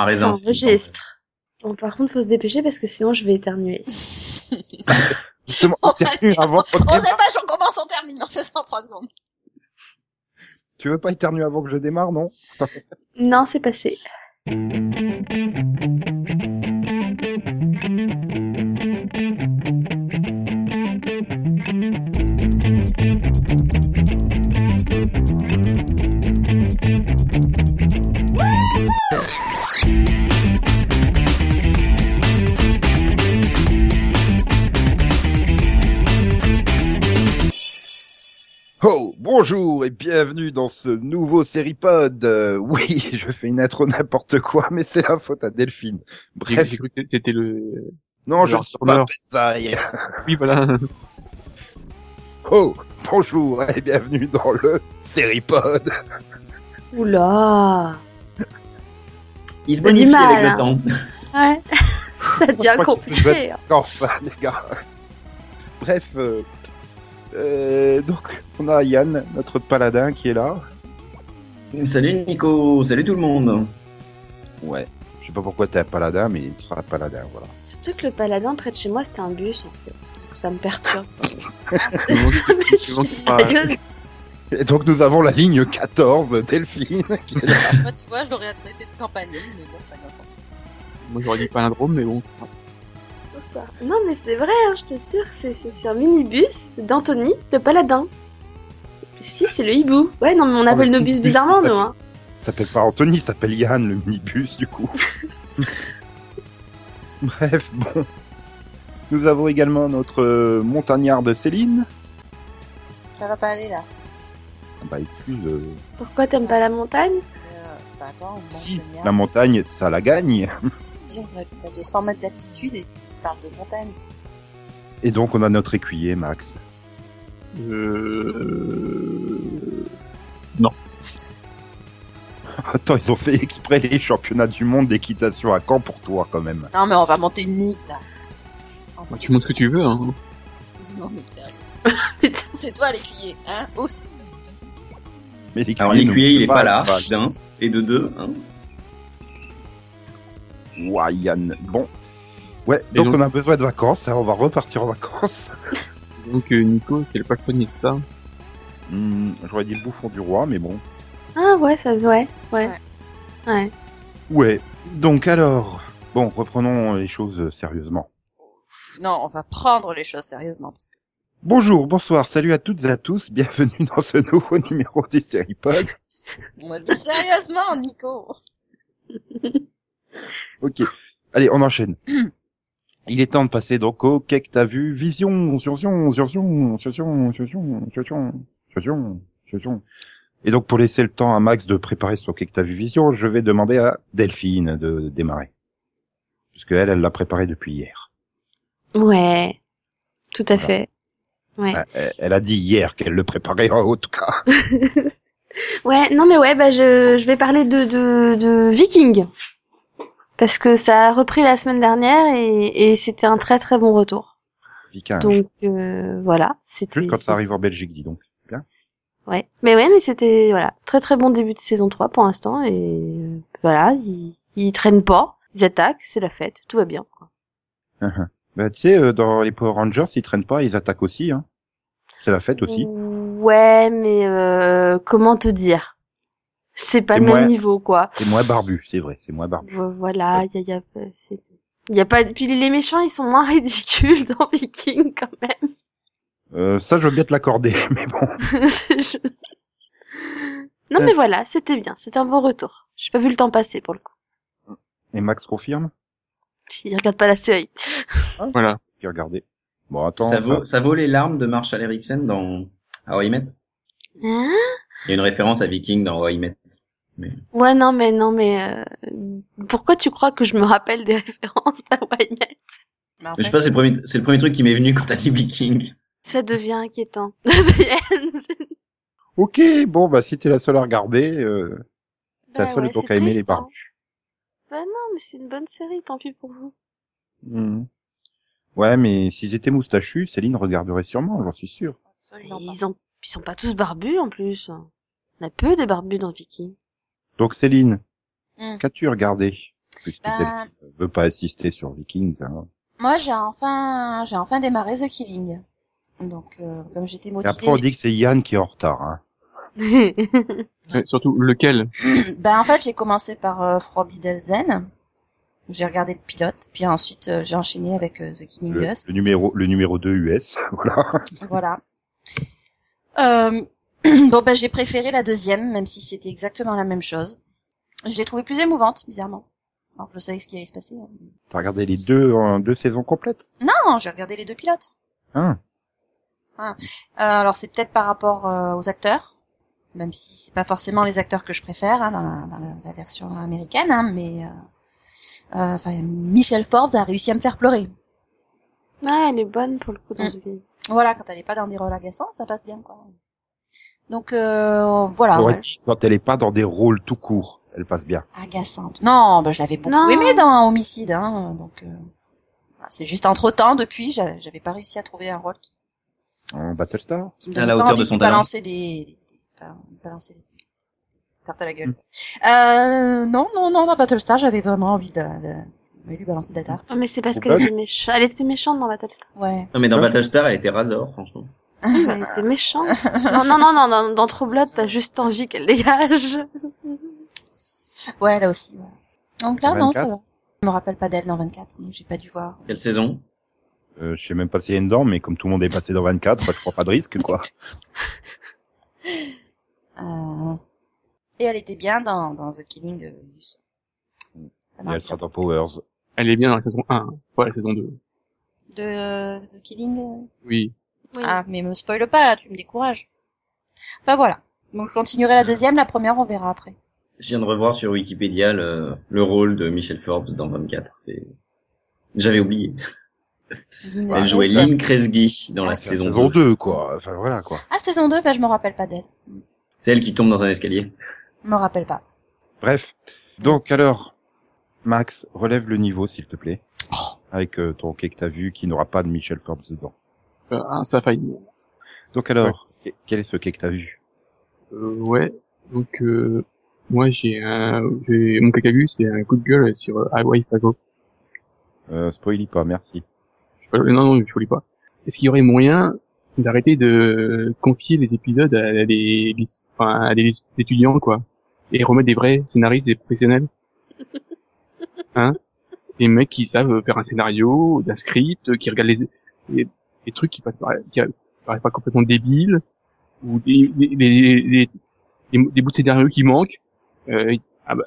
Un Ça raisin. Bon, par contre, faut se dépêcher parce que sinon je vais éternuer. Justement, On éternue avant On démarre. sait pas, j'en commence, on termine, on fait ça en trois secondes. Tu veux pas éternuer avant que je démarre, non? Non, c'est passé. Oh, bonjour et bienvenue dans ce nouveau Seripod. Euh, oui, je fais une intro n'importe quoi, mais c'est la faute à Delphine. Bref, j'ai cru que c'était le... non, je suis pas. Oui, voilà. Oh, bonjour et bienvenue dans le Seripod. Oula. Il se bonifie mal, avec hein. le temps. Ouais. Ça devient compliqué. hein. Enfin, les gars. Bref, euh, euh, donc on a Yann, notre paladin, qui est là. Salut Nico, salut tout le monde. Ouais. Je sais pas pourquoi t'es un paladin, mais tu seras un paladin, voilà. Surtout que le paladin près de chez moi, c'était un bus, en fait. Ça me perturbe. Et donc nous avons la ligne 14, Delphine, qui est là. Moi, tu vois, je l'aurais traité de campanile, mais bon, ça va sans truc. Moi, j'aurais dit palindrome, mais bon. Non, mais c'est vrai, hein, je te sûr, c'est un minibus d'Anthony, le paladin. Si, c'est le hibou. Ouais, non, mais on Oh, appelle le nos bus minibus, bizarrement, ça nous, hein. Il s'appelle pas Anthony, il s'appelle Yann, le minibus, du coup. Bref, bon. Nous avons également notre euh, montagnarde Céline. Ça va pas aller, là. Ah Bah excuse, euh, Pourquoi t'aimes pas la montagne? Euh, bah attends, on si, montagnard. la montagne, ça la gagne. Disons qu'on habite à 200 mètres d'altitude et tu parles de montagne. Et donc on a notre écuyer, Max. Euh... Attends, ils ont fait exprès les championnats du monde d'équitation à Caen pour toi, quand même. Non, mais on va monter une ligue, là. Bah, tu montes ce que tu veux, hein. Non, mais sérieux. C'est toi l'écuyer, hein Oust. Mais l'écuyer Alors ne l'écuyer il est pas là, bah, d'un et de deux. Hein. Ouah, Yann. Bon. Ouais, donc, donc- on a besoin de vacances, hein, on va repartir en vacances. Donc, euh, Nico, c'est le patronnier de ça. Hmm, J'aurais dit le bouffon du roi, mais bon. Ah ouais, ça ouais, ouais. Ouais. Ouais. Donc alors, bon, reprenons les choses sérieusement. Non, on va prendre les choses sérieusement. Parce que... Bonjour, bonsoir, salut à toutes et à tous, bienvenue dans ce nouveau numéro du Seripod. On m'a dit sérieusement, Nico. ok. Allez, on enchaîne. Il est temps de passer donc au qu'est-ce que t'as vu Vision, sursion, sursion, sursion, sursion, sursion, sursion, sursion. Et donc pour laisser le temps à Max de préparer son qu'est-ce que t'as vu Vision, je vais demander à Delphine de démarrer. Puisque elle, elle l'a préparé depuis hier. Ouais, tout à fait. Ouais. Bah, elle, a dit hier qu'elle le préparait en tout cas. ouais, non mais ouais, bah je, je vais parler de, de, de Viking. Parce que ça a repris la semaine dernière et, et c'était un très très bon retour. Viking. Donc euh, voilà, c'était Juste quand ça arrive en Belgique, dis donc. Bien. Ouais. Mais ouais, mais c'était voilà, très très bon début de saison 3 pour l'instant et euh, voilà, ils, ils traînent pas, ils attaquent, c'est la fête, tout va bien. quoi. Bah, tu sais, euh, dans les Power Rangers, ils traînent pas, ils attaquent aussi. Hein. C'est la fête aussi. Ouais, mais euh, comment te dire? C'est pas le même niveau quoi. C'est moins barbu, c'est vrai, c'est moins barbu. Vo- Voilà, il y a, y a, c'est- y a pas. Puis les méchants, ils sont moins ridicules dans Viking quand même. Euh, ça, je veux bien te l'accorder, mais bon. Non mais voilà, c'était bien, c'était un bon retour. J'ai pas vu le temps passer pour le coup. Et Max confirme? Il regarde pas la série. Voilà. Qui regardez. Bon, attends. ça, vaut, ça vaut les larmes de Marshall Eriksen dans How I Met? Hein? Il y a une référence à Viking dans Met. ouais, non mais non mais euh, pourquoi tu crois que je me rappelle des références à Waymet Mais en Je sais pas, c'est le premier, c'est le premier truc qui m'est venu quand t'as dit Viking. Ça devient inquiétant. Ok, bon, bah si t'es la seule à regarder, euh, t'es la Bah seule ouais, donc à aimer les hein. barbus. Bah non, mais c'est une bonne série, tant pis pour vous. Hmm. Ouais, mais s'ils étaient moustachus, Céline regarderait sûrement, j'en suis sûr. Ils ont, ils sont pas tous barbus en plus. On a peu des barbus dans Viking. Donc Céline, Hmm. qu'as-tu regardé puisque Ben- elle veut pas assister sur Vikings. Hein. Moi, j'ai enfin, j'ai enfin démarré The Killing. Donc, euh, comme j'étais Et motivée, après, on dit que c'est Yann qui est en retard. Hein. Ouais, surtout lequel ben en fait, j'ai commencé par euh, Frobidelzen. J'ai regardé le pilote, puis ensuite euh, j'ai enchaîné avec euh, The Killing Le, Us. le numéro, le numéro 2 US. voilà. Voilà. Euh, bon, ben j'ai préféré la deuxième, même si c'était exactement la même chose. Je l'ai trouvée plus émouvante, bizarrement. Alors que je savais ce qui allait se passer. hein. T'as regardé les deux en deux saisons complètes? Non, j'ai regardé les deux pilotes. Hein Euh, alors c'est peut-être par rapport euh, aux acteurs, même si c'est pas forcément les acteurs que je préfère hein, dans, la, dans la- la version américaine, hein, mais euh, euh, enfin Michelle Forbes a réussi à me faire pleurer. Ouais, elle est bonne pour le coup dans film. Voilà, quand elle est pas dans des rôles agaçants, ça passe bien quoi. Donc euh, voilà, ouais, dit quand elle est pas dans des rôles tout courts, elle passe bien. agaçante. Non, bah, je l'avais beaucoup Non. aimé dans Homicide, hein, donc euh, c'est juste entre temps depuis, j'a- j'avais pas réussi à trouver un rôle qui, En Battlestar qui me À la hauteur de son talent. balancer des, des- des- ba- balancer des tartes à la gueule. Euh, non, non, non, dans Battlestar, j'avais vraiment envie de, de, de lui balancer des tartes. Oh, mais c'est parce qu'elle était méchante. Elle était méchante dans Battlestar. Ouais. Non, mais dans Ouais. Battlestar, elle était Razor, franchement. Elle était méchante. non, non, non, non, dans, dans True Blood, t'as juste envie qu'elle dégage. Ouais, là aussi, ouais. Donc là, non, ça 24? va. Je me rappelle pas d'elle dans 24, donc j'ai pas dû voir. Quelle saison? Euh, Je sais même pas s'il y a une dent, mais comme tout le monde est passé dans 24, bah, je prends pas de risque, quoi. Euh... Et elle était bien dans, dans The Killing de Luce. Et elle sera dans Powers. Elle est bien dans la saison 1, pas la saison 2. De euh, The Killing euh, Oui. Oui. Ah, mais me spoile pas, là, tu me décourages. Enfin, voilà. Donc je continuerai la deuxième, la première, on verra après. Je viens de revoir sur Wikipédia le, le rôle de Michelle Forbes dans 24. C'est... J'avais oublié. Elle jouait. Lynn Kresge dans la Ah, saison, saison 2. 2, quoi. Enfin, voilà, quoi. Ah, saison 2, bah je me rappelle pas d'elle. C'est elle qui tombe dans un escalier. Je me rappelle pas. Bref. Donc, alors, Max, relève le niveau, s'il te plaît. Avec euh, ton quai que t'as vu, qui n'aura pas de Michel Forbes dedans. Euh, ah, ça a failli. Donc alors, que- quel est ce quai que t'as vu? Euh, ouais. Donc, euh, moi, j'ai un, j'ai, mon caca vu, c'est un coup de gueule sur euh, Hawaii Five-O. euh, Spoily pas, merci. Pas- Non, non, je voulais pas. Est-ce qu'il y aurait moyen d'arrêter de confier les épisodes à des, enfin, à des étudiants, quoi, et remettre des vrais scénaristes, des professionnels, hein, des mecs qui savent faire un scénario, d'un script, qui regardent les, les, les trucs qui passent par, qui paraissent pas complètement débiles, ou des, des, des, des, bouts de scénario qui manquent. Euh, ah bah,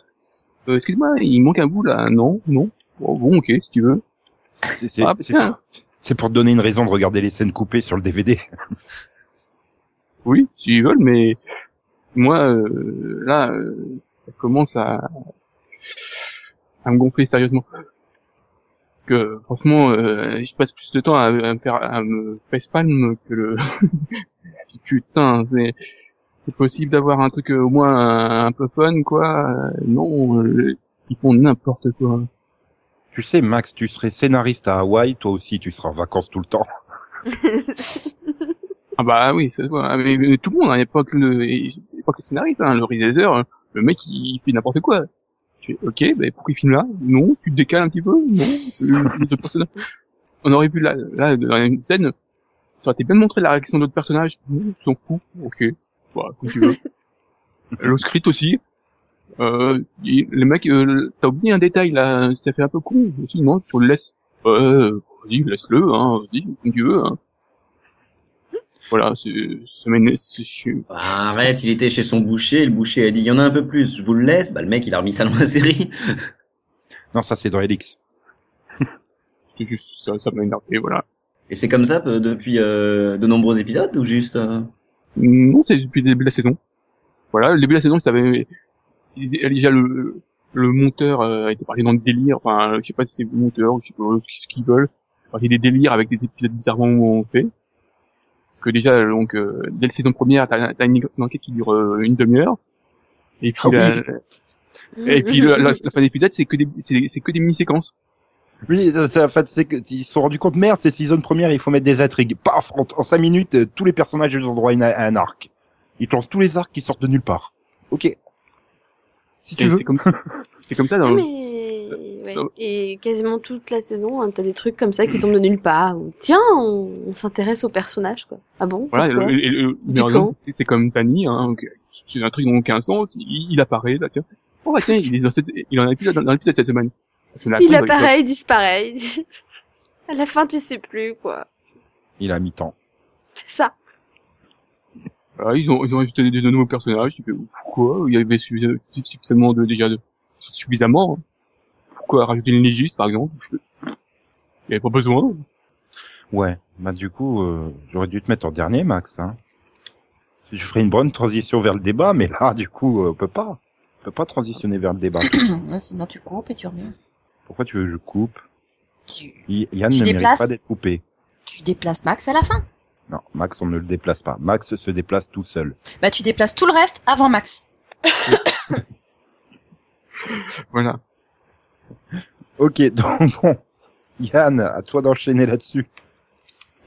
euh, excuse-moi, il manque un bout là, non, non. Bon, bon, ok, si tu veux. C'est Ah, pour, c'est pour te donner une raison de regarder les scènes coupées sur le DVD. Oui, s'ils veulent, mais moi, euh, là, euh, ça commence à, à me gonfler sérieusement. Parce que, franchement, euh, je passe plus de temps à, à me faire, à me facepalm que le... Puis, Putain, c'est, c'est possible d'avoir un truc euh, au moins un, un peu fun, quoi. Euh, Non, euh, ils font n'importe quoi. Tu sais, Max, tu serais scénariste à Hawaï, toi aussi, tu seras en vacances tout le temps. Ah bah oui, ça se voit. Ah, Mais, mais tout le monde, hein, il n'y a pas que le, il y a pas que le scénariste, hein, le réalisateur, le mec il fait n'importe quoi. Tu fais, ok, bah, pourquoi il filme là? Non, tu te décales un petit peu? Non, les autres personnages. On aurait pu là, là, dans une scène, ça aurait été bien de montrer la réaction d'autres personnages. Non, tu t'en fous. Ok, bah, comme tu veux. le script aussi. Euh, il- le mec, euh, t'as oublié un détail là, ça fait un peu con. Aussi, non, tu le laisses. Euh, vas-y, laisse-le, hein, vas-y, comme tu veux, hein. Voilà, c'est. Ah, arrête, il était chez son boucher, le boucher a dit, il y en a un peu plus, je vous le laisse. Bah, le mec, il a remis ça dans la série. Non, ça c'est dans Helix. C'est juste ça, ça m'a énervé, voilà. Et c'est comme ça euh, depuis euh, de nombreux épisodes ou juste... euh, Non, c'est depuis le début de la saison. Voilà, le début de la saison, ça avait déjà le le monteur euh, était parti dans le délire. Enfin, je sais pas si c'est le monteur ou je sais pas ce qu'ils veulent. C'est parti des délires avec des épisodes bizarrement faits. Parce que déjà, donc, euh, dès la saison première, t'as t'as une, enquête qui dure euh, une demi-heure. Et puis, Ah oui. la, et puis la, la- la fin d'épisode, c'est que des c'est que des mini-séquences. Oui, c'est en fait, c'est que ils se sont rendus compte, merde, c'est saison première, il faut mettre des intrigues. Paf, en, en cinq minutes, euh, tous les personnages ils ont droit à, un arc. Ils te lancent tous les arcs qui sortent de nulle part. Ok. Si tu Et veux. C'est comme ça. C'est comme ça dans, Mais ouais. Et quasiment toute la saison, hein, t'as des trucs comme ça qui tombent de nulle part. Ou, Tiens, on, on s'intéresse au personnage, quoi. Ah bon? Voilà, c'est- comme Tani, hein, c'est un truc dans aucun sens, il, il apparaît, là, tiens. Oh, bah, tiens, il est dans cette, il en a plus dans, dans l'épisode cette semaine. Parce que là, Il apparaît, il disparaît. à la fin, tu sais plus, quoi. Il a mi-temps. C'est ça. Voilà, ils ont, ils ont ajouté des, de nouveaux personnages, tu fais, pourquoi? Il y avait suffisamment suffisamment de, déjà de, suffisamment. hein. Pourquoi rajouter une légiste, par exemple? Il y avait pas besoin. Ouais, bah du coup, euh, j'aurais dû te mettre en dernier, Max. Hein. Je ferais une bonne transition vers le débat, mais là, du coup, euh, on peut pas. On peut pas transitionner vers le débat. Ouais, Sinon tu coupes et tu remets. Pourquoi tu veux que je coupe? Tu, Y- Yann Tu ne mérite déplaces pas d'être coupé. tu déplaces Max à la fin. Non, Max, on ne le déplace pas. Max se déplace tout seul. Bah tu déplaces tout le reste avant Max. Voilà. Ok, donc bon. Yann, à toi d'enchaîner là-dessus.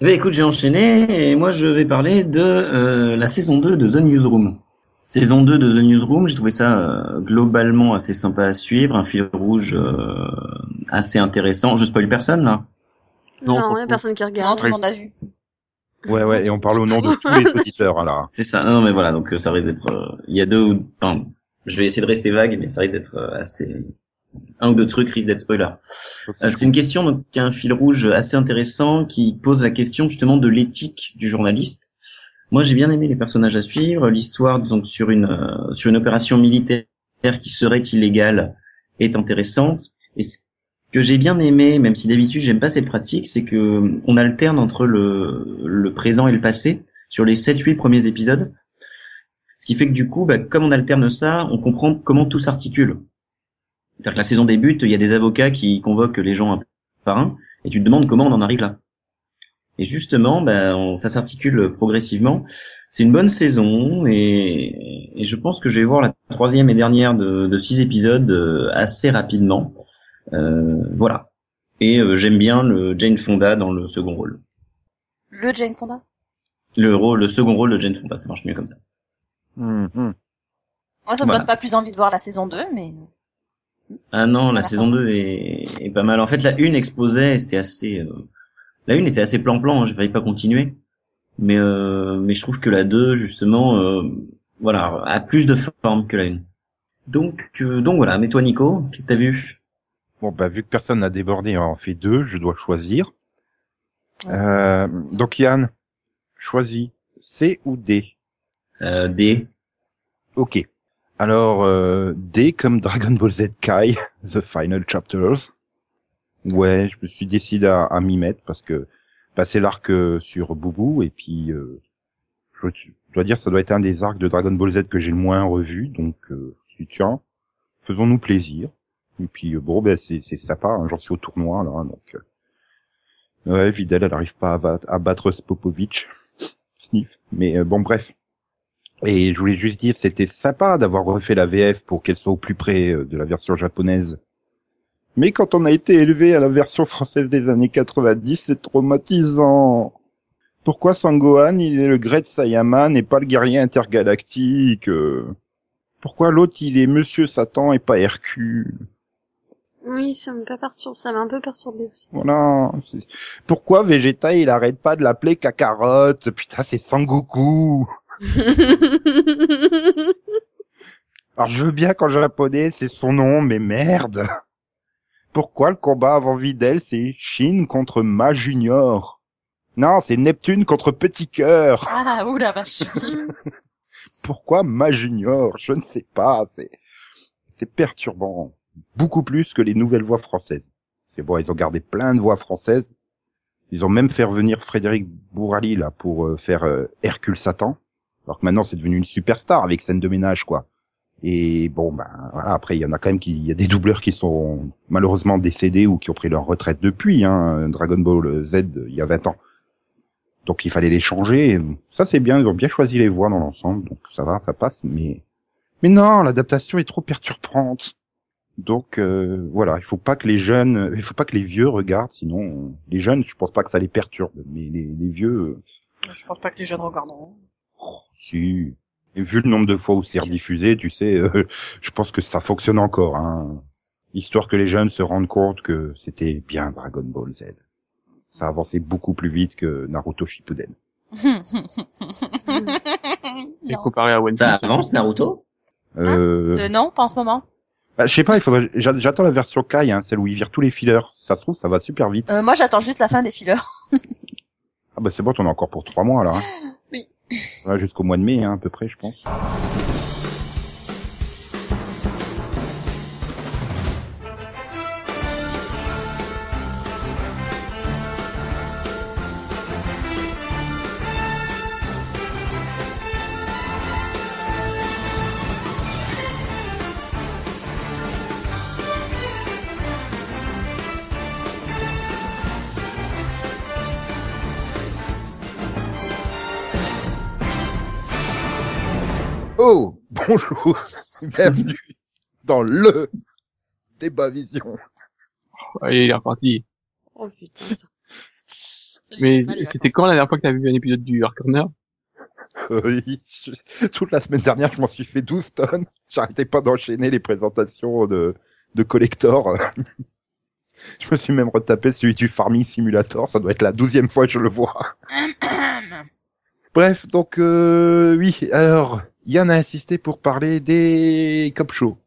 Eh ben, écoute, j'ai enchaîné et moi je vais parler de euh, la saison 2 de The Newsroom. Saison 2 de The Newsroom, j'ai trouvé ça euh, globalement assez sympa à suivre, un fil rouge euh, assez intéressant. Je spoil personne là. Non, il y a personne qui Non, regarde. tout le monde a vu. Ouais, ouais, et on parle au nom de tous les auditeurs, alors. C'est ça. Non mais voilà, donc ça risque d'être. euh, Il y a deux. ou- Enfin, je vais essayer de rester vague, mais ça risque d'être euh, assez. Un ou deux trucs risquent d'être spoiler. Euh, C'est une question donc qui a un fil rouge assez intéressant qui pose la question justement de l'éthique du journaliste. Moi, j'ai bien aimé les personnages à suivre, l'histoire donc sur une euh, sur une opération militaire qui serait illégale est intéressante. Et ce que j'ai bien aimé, même si d'habitude j'aime pas cette pratique, c'est que euh, on alterne entre le le présent et le passé sur les 7-8 premiers épisodes. Ce qui fait que du coup, bah, comme on alterne ça, on comprend comment tout s'articule. C'est-à-dire que la saison débute, il y a des avocats qui convoquent les gens un par un, et tu te demandes comment on en arrive là. Et justement, ben, on- ça s'articule progressivement. C'est une bonne saison, et, et je pense que je vais voir la troisième et dernière de, de six épisodes euh, assez rapidement. Euh, voilà. Et euh, j'aime bien le Jane Fonda dans le second rôle. Le Jane Fonda? Le rôle, le second rôle de Jane Fonda, ça marche mieux comme ça. Hum, hum. Moi, ça me Voilà. donne pas plus envie de voir la saison 2, mais Ah non, la saison 2 est, est pas mal. En fait, la une exposait, et c'était assez, euh, la une était assez plan-plan, hein, j'ai failli pas continuer. Mais, euh, mais je trouve que la 2, justement, euh, voilà, a plus de forme que la une. Donc, euh, donc voilà, mais toi Nico, qu'est-ce que t'as vu? Bon, bah, vu que personne n'a débordé, on en fait deux, je dois choisir. Euh, donc Yann, choisis C ou D? Euh, D. Ok. Alors, euh, D comme Dragon Ball Z Kai, The Final Chapters. Ouais, je me suis décidé à, à m'y mettre parce que bah, c'est l'arc euh, sur Boubou et puis euh, je, dois dire ça doit être un des arcs de Dragon Ball Z que j'ai le moins revu, donc euh, tiens, faisons-nous plaisir. Et puis euh, bon, ben c'est c'est sympa, hein, j'en au tournoi là, donc euh, ouais, Vidal elle arrive pas à, bat- à battre Spopovic, sniff, mais bon bref. Et je voulais juste dire, c'était sympa d'avoir refait la VF pour qu'elle soit au plus près euh, de la version japonaise. Mais quand on a été élevé à la version française des années 90, c'est traumatisant. Pourquoi Sangohan, il est le Great Saiyaman et pas le guerrier intergalactique euh? Pourquoi l'autre, il est Monsieur Satan et pas Hercule Oui, ça m'a pas perturbé, ça m'a un peu perturbé aussi. Voilà. Pourquoi Vegeta, il arrête pas de l'appeler Kakarot? Putain, c'est Sangoku Alors je veux bien qu'en japonais c'est son nom, mais merde Pourquoi le combat avant Videl c'est Shin contre Ma Junior? Non, c'est Neptune contre Petit Cœur ah ouh la vache. Pourquoi Ma Junior? Je ne sais pas, c'est c'est perturbant. Beaucoup plus que les nouvelles voix françaises. C'est bon, ils ont gardé plein de voix françaises. Ils ont même fait revenir Frédéric Bourali là pour euh, faire euh, Hercule Satan. Alors que maintenant c'est devenu une superstar avec scène de ménage quoi. Et bon ben voilà, après il y en a quand même qui il y a des doubleurs qui sont malheureusement décédés ou qui ont pris leur retraite depuis hein, Dragon Ball Z il y a 20 ans. Donc il fallait les changer. Ça c'est bien, ils ont bien choisi les voix dans l'ensemble, donc ça va, ça passe. Mais mais non, l'adaptation est trop perturbante. Donc euh, voilà, il faut pas que les jeunes, il faut pas que les vieux regardent, sinon les jeunes, je pense pas que ça les perturbe, mais les, les vieux, euh, Je pense pas que les jeunes si. Et vu le nombre de fois où c'est rediffusé, tu sais, euh, je pense que ça fonctionne encore. Hein. histoire que les jeunes se rendent compte que c'était bien Dragon Ball Z. Ça avançait beaucoup plus vite que Naruto Shippuden. Et comparé à One Ça Piece. avance Naruto? Euh, Euh, non, pas en ce moment. bah, je sais pas, il faudrait, j'a- j'attends la version Kai, hein, celle où ils virent tous les fillers. Ça se trouve, ça va super vite. Euh, moi, j'attends juste la fin des fillers. Ah bah c'est bon, on a encore pour trois mois là. Hein. Oui. Jusqu'au mois de mai, hein, à peu près, je pense. Bonjour, bienvenue dans le débat vision. Allez, il est reparti. Oh putain, ça. Mais c'était quand la dernière fois que t'as vu un épisode du Hard Corner? Euh, oui, je- toute la semaine dernière, je m'en suis fait 12 tonnes. J'arrêtais pas d'enchaîner les présentations de, de collector. je me suis même retapé celui du Farming Simulator. Ça doit être la douzième fois que je le vois. Bref, donc euh, oui. Alors, Yann a insisté pour parler des cop shows.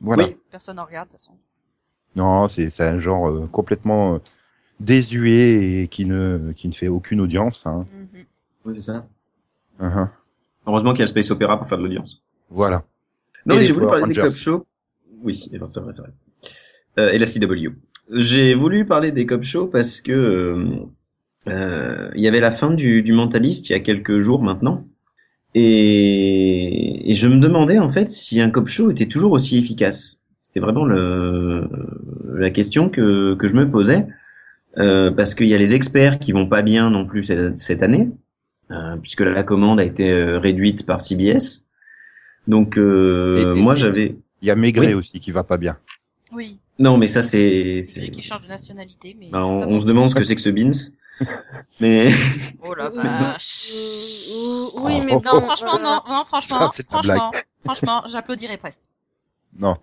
Voilà. Oui. Personne en regarde, de toute façon. Non, c'est c'est un genre euh, complètement euh, désuet et qui ne qui ne fait aucune audience. Hein. Mhm. Oui, c'est ça. Uh-huh. Heureusement qu'il y a le Space Opera pour faire de l'audience. Voilà. Non, Et mais les j'ai voulu Power parler des Rangers. Cop Shows. Oui, eh ben, c'est vrai, c'est vrai. Euh, et la CW. J'ai voulu parler des Cop Shows parce que euh, euh, il y avait la fin du, du Mentaliste il y a quelques jours maintenant. Et, et je me demandais en fait si un Cop Show était toujours aussi efficace. C'était vraiment le, la question que, que je me posais. Euh, parce qu'il y a les experts qui vont pas bien non plus cette, cette année, euh, puisque la commande a été euh, réduite par CBS. Donc euh, Et- et- moi j'avais Il y a Maigret Oui. aussi qui va pas bien. Oui, non mais ça c'est qui change de nationalité, mais... Bah, on, se demande ce que c'est que ce Beans. Mais Oh la Oui. vache. Oui, mais Non, oh, franchement, non, non, franchement, Ça, c'est ta franchement, franchement, j'applaudirais presque. Non,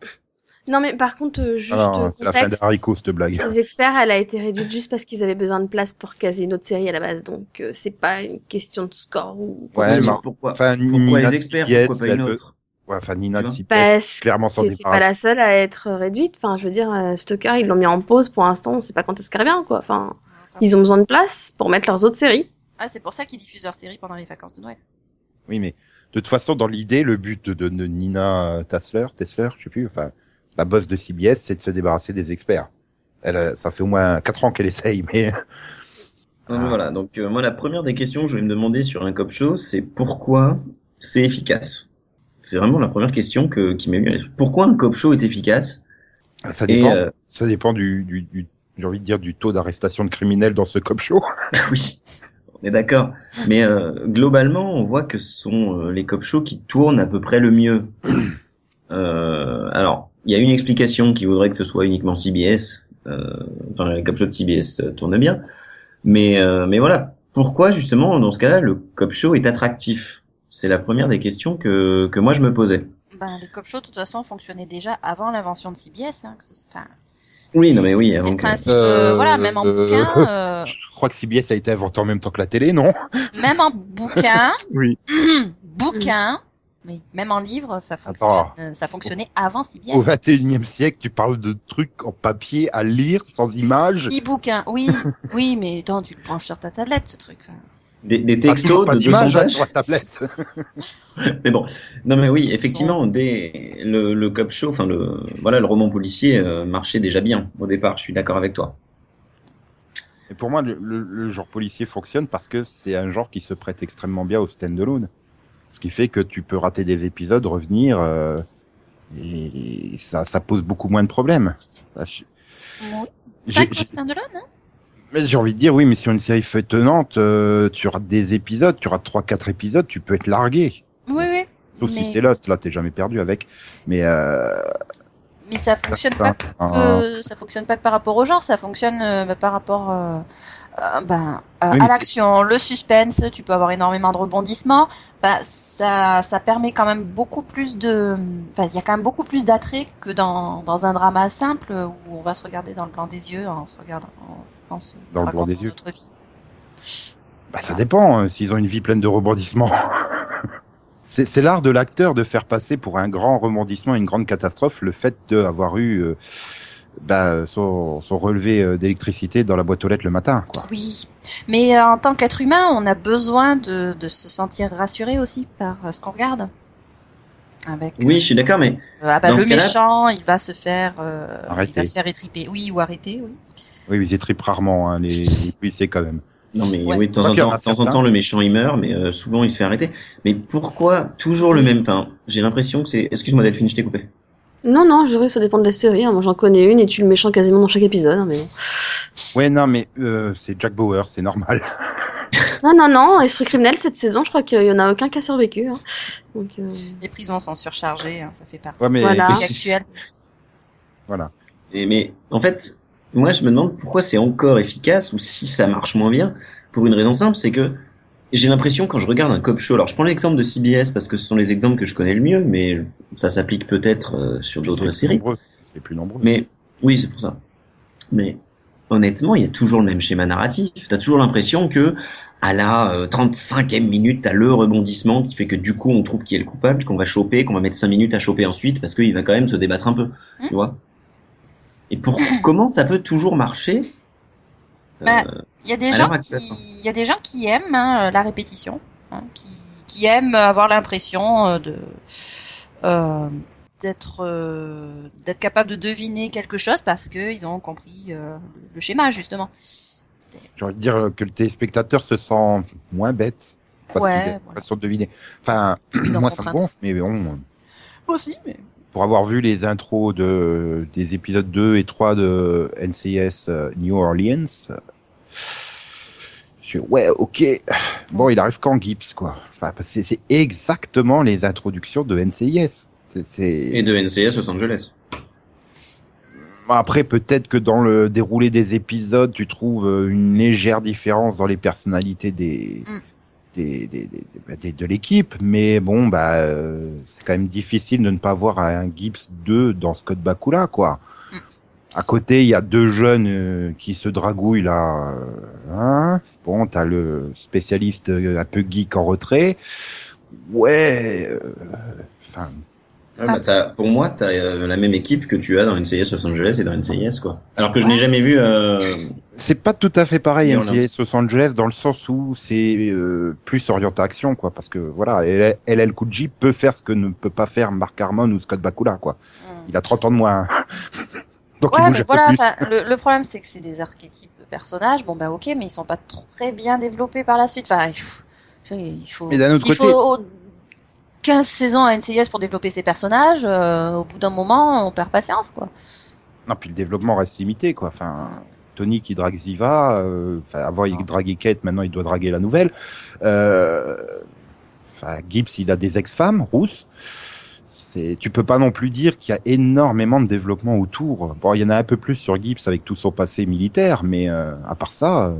Non, mais par contre, euh, juste ah non, euh, c'est la fin contexte. d'Haricot cette blague. Les experts, elle a été réduite juste parce qu'ils avaient besoin de place pour caser une autre série à la base, donc euh, c'est pas une question de score ou. Ouais, mais pourquoi Enfin, pourquoi Nina les experts pourquoi pas elle une peut- autre Ouais, enfin Nina Tu vois CPS, Parce clairement s'en que c'est pas la seule à être réduite. Enfin, je veux dire, euh, Stalker, ils l'ont mis en pause pour l'instant, on sait pas quand est-ce qu'elle revient, quoi. Enfin, ils ont besoin de place pour mettre leurs autres séries. Ah, c'est pour ça qu'ils diffusent leur série pendant les vacances de Noël. Oui, mais de toute façon, dans l'idée, le but de, de, de Nina Tassler, Tessler, je sais plus, enfin, la boss de CBS, c'est de se débarrasser des experts. Elle, euh, ça fait au moins quatre ans qu'elle essaye, mais Voilà, donc euh, moi la première des questions que je vais me demander sur un cop show, c'est pourquoi c'est efficace? C'est vraiment la première question que, qui m'est venue à l'esprit. Pourquoi un cop show est efficace? Ça Et dépend. euh, Ça dépend du, du, du j'ai envie de dire, du taux d'arrestation de criminels dans ce cop show. oui, on est d'accord. Mais euh, globalement, on voit que ce sont euh, les cop shows qui tournent à peu près le mieux. Euh, alors, il y a une explication qui voudrait que ce soit uniquement CBS. Euh, enfin, les cop shows de CBS euh, tournent bien. Mais, euh, mais voilà, pourquoi justement dans ce cas-là le cop show est attractif? C'est la première des questions que, que moi je me posais. Ben, les cop shows, de toute façon, fonctionnaient déjà avant l'invention de CBS. Hein, que ce- enfin, Oui, non mais oui, c'est- C'est avant le que- principe, euh, Euh, voilà, même en euh, bouquin, euh, Je crois que CBS a été inventé en même temps que la télé, non? Même en bouquin, Oui. bouquin, mais même en livre, ça fonctionne, Attends. euh, ça fonctionnait avant CBS. Au 21e siècle, tu parles de trucs en papier à lire, sans images. E-bouquin, oui, oui, mais attends, tu le branches sur ta tablette, ce truc. enfin. Des, des textos pas de 200 d'image hein, pages. sur la tablette. Mais bon, non mais oui, effectivement, dès le, le cop show, enfin le voilà, le roman policier euh, marchait déjà bien au départ. Je suis d'accord avec toi. Et pour moi, le, le- le genre policier fonctionne parce que c'est un genre qui se prête extrêmement bien au stand-alone. Ce qui fait que tu peux rater des épisodes, revenir, euh, et ça, ça pose beaucoup moins de problèmes. Ah, je- Oui. j'ai- Pas j'ai- standalone, hein? J'ai envie de dire, oui, mais sur une série feuilletonnante, euh, tu rates des épisodes, tu trois, quatre épisodes, tu peux être largué. Oui, oui. Sauf Mais- si c'est Lost, là, t'es jamais perdu avec. Mais euh, mais ça fonctionne pas que ça fonctionne pas que par rapport au genre, ça fonctionne euh, bah, par rapport euh, euh, ben, euh, Oui, mais à l'action, le suspense. Tu peux avoir énormément de rebondissements. Bah, ça, ça permet quand même beaucoup plus de. Enfin, il y a quand même beaucoup plus d'attrait que dans dans un drama simple où on va se regarder dans le blanc des yeux, on se regarde, on pense Dans le blanc des yeux. Notre vie. Bah, ça dépend, euh, s'ils ont une vie pleine de rebondissements. c'est l'art de l'acteur de faire passer pour un grand rebondissement, une grande catastrophe, le fait d'avoir eu euh, bah, son, son relevé euh, d'électricité dans la boîte aux lettres le matin. Quoi. Oui, mais euh, en tant qu'être humain, on a besoin de, de se sentir rassuré aussi par euh, ce qu'on regarde. Avec, euh, Oui, je suis d'accord, mais euh, ah bah, le méchant, il va se faire, euh, il va se faire étriper, oui, ou arrêter, oui. Oui, ils étripent rarement hein, les, les policiers quand même. non, mais Ouais. oui, de temps en temps, en le méchant il meurt, mais euh, souvent il se fait arrêter. Mais pourquoi toujours le même pain? J'ai l'impression que c'est. Excuse-moi Delphine, je t'ai coupé. Non, non, je dirais que ça dépend de la série. hein. Moi, j'en connais une et tu le méchant quasiment dans chaque épisode. hein, mais. Ouais, non, mais euh, c'est Jack Bauer, c'est normal. Non, non, non. Esprit criminel cette saison, je crois qu'il y en a aucun qui a survécu. hein. Donc, euh, Les prisons sont surchargées, hein, ça fait partie Ouais, mais Voilà. c'est- voilà. Et, mais en fait, moi je me demande pourquoi c'est encore efficace ou si ça marche moins bien. Pour une raison simple, c'est que j'ai l'impression quand je regarde un cop show, alors je prends l'exemple de CBS parce que ce sont les exemples que je connais le mieux, mais ça s'applique peut-être euh, sur d'autres C'est plus séries. nombreux, C'est plus nombreux. Mais oui, c'est pour ça. Mais honnêtement, il y a toujours le même schéma narratif. T'as toujours l'impression que à la euh, 35e minute, t'as le rebondissement qui fait que du coup, on trouve qui est le coupable, qu'on va choper, qu'on va mettre 5 minutes à choper ensuite parce qu'il va quand même se débattre un peu, Hmm. tu vois? Et pour comment ça peut toujours marcher Bah, Euh, Il y a des À gens l'heure actuelle, qui, il y a des gens qui aiment hein, la répétition, hein, qui, qui aiment avoir l'impression euh, de euh, d'être euh, d'être capable de deviner quelque chose parce que ils ont compris euh, le, schéma justement. J'ai envie de dire que le téléspectateur se sent moins bête parce Ouais, qu'il a voilà. l'impression de deviner. Enfin, moi ça me gonfle, mais bon, Aussi, mais pour avoir vu les intros de des épisodes 2 et 3 de NCIS euh, New Orleans, je suis ouais, ok. Bon, il arrive quand Gibbs quoi. Enfin, c'est c'est exactement les introductions de NCIS. Et de NCS Los Angeles. Après, peut-être que dans le déroulé des épisodes, tu trouves euh, une légère différence dans les personnalités des, Mm. Des, des, des- bah, de l'équipe, mais bon, bah, euh, c'est quand même difficile de ne pas voir un Gibbs 2 dans Scott Bakula, quoi. Mm. À côté, il y a deux jeunes euh, qui se dragouillent là. hein. Bon, t'as le spécialiste euh, un peu geek en retrait. Ouais. euh, Enfin, Ouais, bah, pour moi, t'as euh, la même équipe que tu as dans NCIS Los Angeles et dans NCIS, quoi. Alors que je n'ai jamais vu. Euh... C'est pas tout à fait pareil Et NCIS Los Angeles dans le sens où c'est euh, plus orienté action quoi parce que voilà LL Cool J peut faire ce que ne peut pas faire Mark Harmon ou Scott Bakula quoi. hmm. Il a 30 ans de moins. Donc ouais, mais voilà. plus. enfin, Le, le problème, c'est que c'est des archétypes de personnages. Bon, bah ok, mais ils sont pas très bien développés par la suite. Enfin, il faut, il faut, Mais d'un autre s'il côté- faut 15 saisons à NCIS pour développer ces personnages, euh, au bout d'un moment, on perd patience, quoi. Non puis le développement reste limité quoi. Enfin Tony qui drague Ziva, euh, enfin avant il Ah. draguait Kate, maintenant il doit draguer la nouvelle. Euh, Enfin Gibbs il a des ex-femmes rousses. C'est, tu peux pas non plus dire qu'il y a énormément de développement autour. Bon, il y en a un peu plus sur Gibbs avec tout son passé militaire, mais euh, à part ça, euh,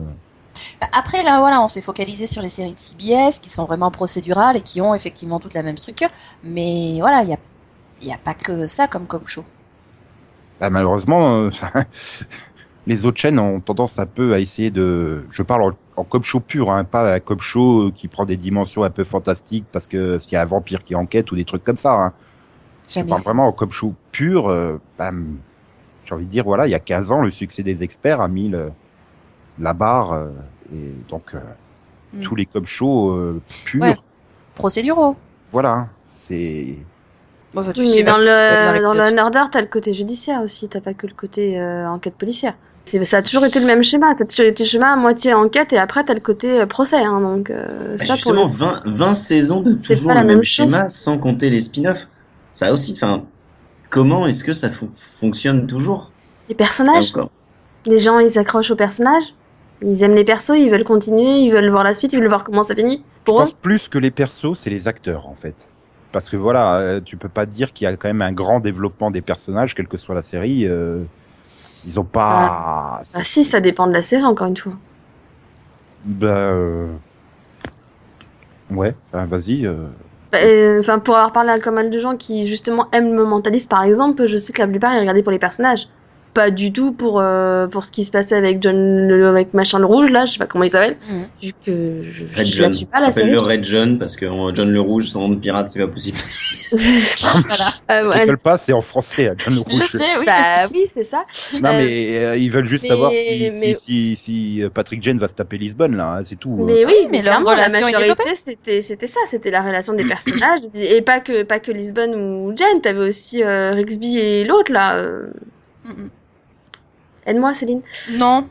Après, là, voilà, on s'est focalisé sur les séries de CBS qui sont vraiment procédurales et qui ont effectivement toute la même structure. Mais voilà, il y a, y a pas que ça comme comme show. bah, malheureusement, euh, les autres chaînes ont tendance un peu à essayer de. Je parle en, en cop show pur, hein, pas un cop show qui prend des dimensions un peu fantastiques parce que s'il y a un vampire qui enquête ou des trucs comme ça. Hein. Je parle vraiment en cop show pur. euh, bah, j'ai envie de dire, voilà, il y a 15 ans, le succès des experts a mis le- la barre euh, et donc euh, Mm. tous les cop shows euh, purs. Ouais. Procéduraux. Voilà, c'est. Moi, enfin, tu Oui, sais mais dans le, dans le t'as le côté judiciaire aussi, t'as pas que le côté euh, enquête policière. C'est- Ça a toujours été le même schéma, ça a toujours été le schéma à moitié enquête et après t'as le côté procès. Hein, donc euh, Bah, ça pour le... justement, 20, 20 saisons de toujours le même chose. schéma, sans compter les spin-offs. Ça aussi, enfin, comment est-ce que ça fon- fonctionne toujours? Les personnages, les gens ils s'accrochent aux personnages, ils aiment les persos, ils veulent continuer, ils veulent voir la suite, ils veulent voir comment ça finit. Je Pour eux, pense plus que les persos, c'est les acteurs en fait. parce que voilà, euh, tu peux pas dire qu'il y a quand même un grand développement des personnages, quelle que soit la série. euh, ils ont pas. Ah si, ça dépend de la série, encore une fois. Bah, euh, ouais, vas-y. euh. Bah, euh, Enfin, pour avoir parlé à pas mal de gens qui justement aiment le mentaliste, par exemple, je sais que la plupart ils regardaient pour les personnages, pas du tout pour euh, pour ce qui se passait avec John, le, avec machin le rouge là, je sais pas comment il s'appelle, Mhm. vu que je, Red je la John. suis pas la série. Appelle-le Red John parce que euh, John le Rouge, son nom de pirate, c'est pas possible. Voilà. Euh, ouais, T'écoles pas, c'est en français, John Je Rouge. sais, oui. bah oui, c'est ça. Non Euh, mais euh, ils veulent juste mais- savoir si, mais- si, si, si, euh, Patrick Jane va se taper Lisbonne là, hein, c'est tout. Mais oui, mais leur la relation est majorité, c'était, c'était ça, c'était la relation des personnages, et pas que, pas que Lisbonne ou Jen, t'avais aussi euh, Rixby et l'autre, là. euh, Mhm. Aide-moi, Céline. Non.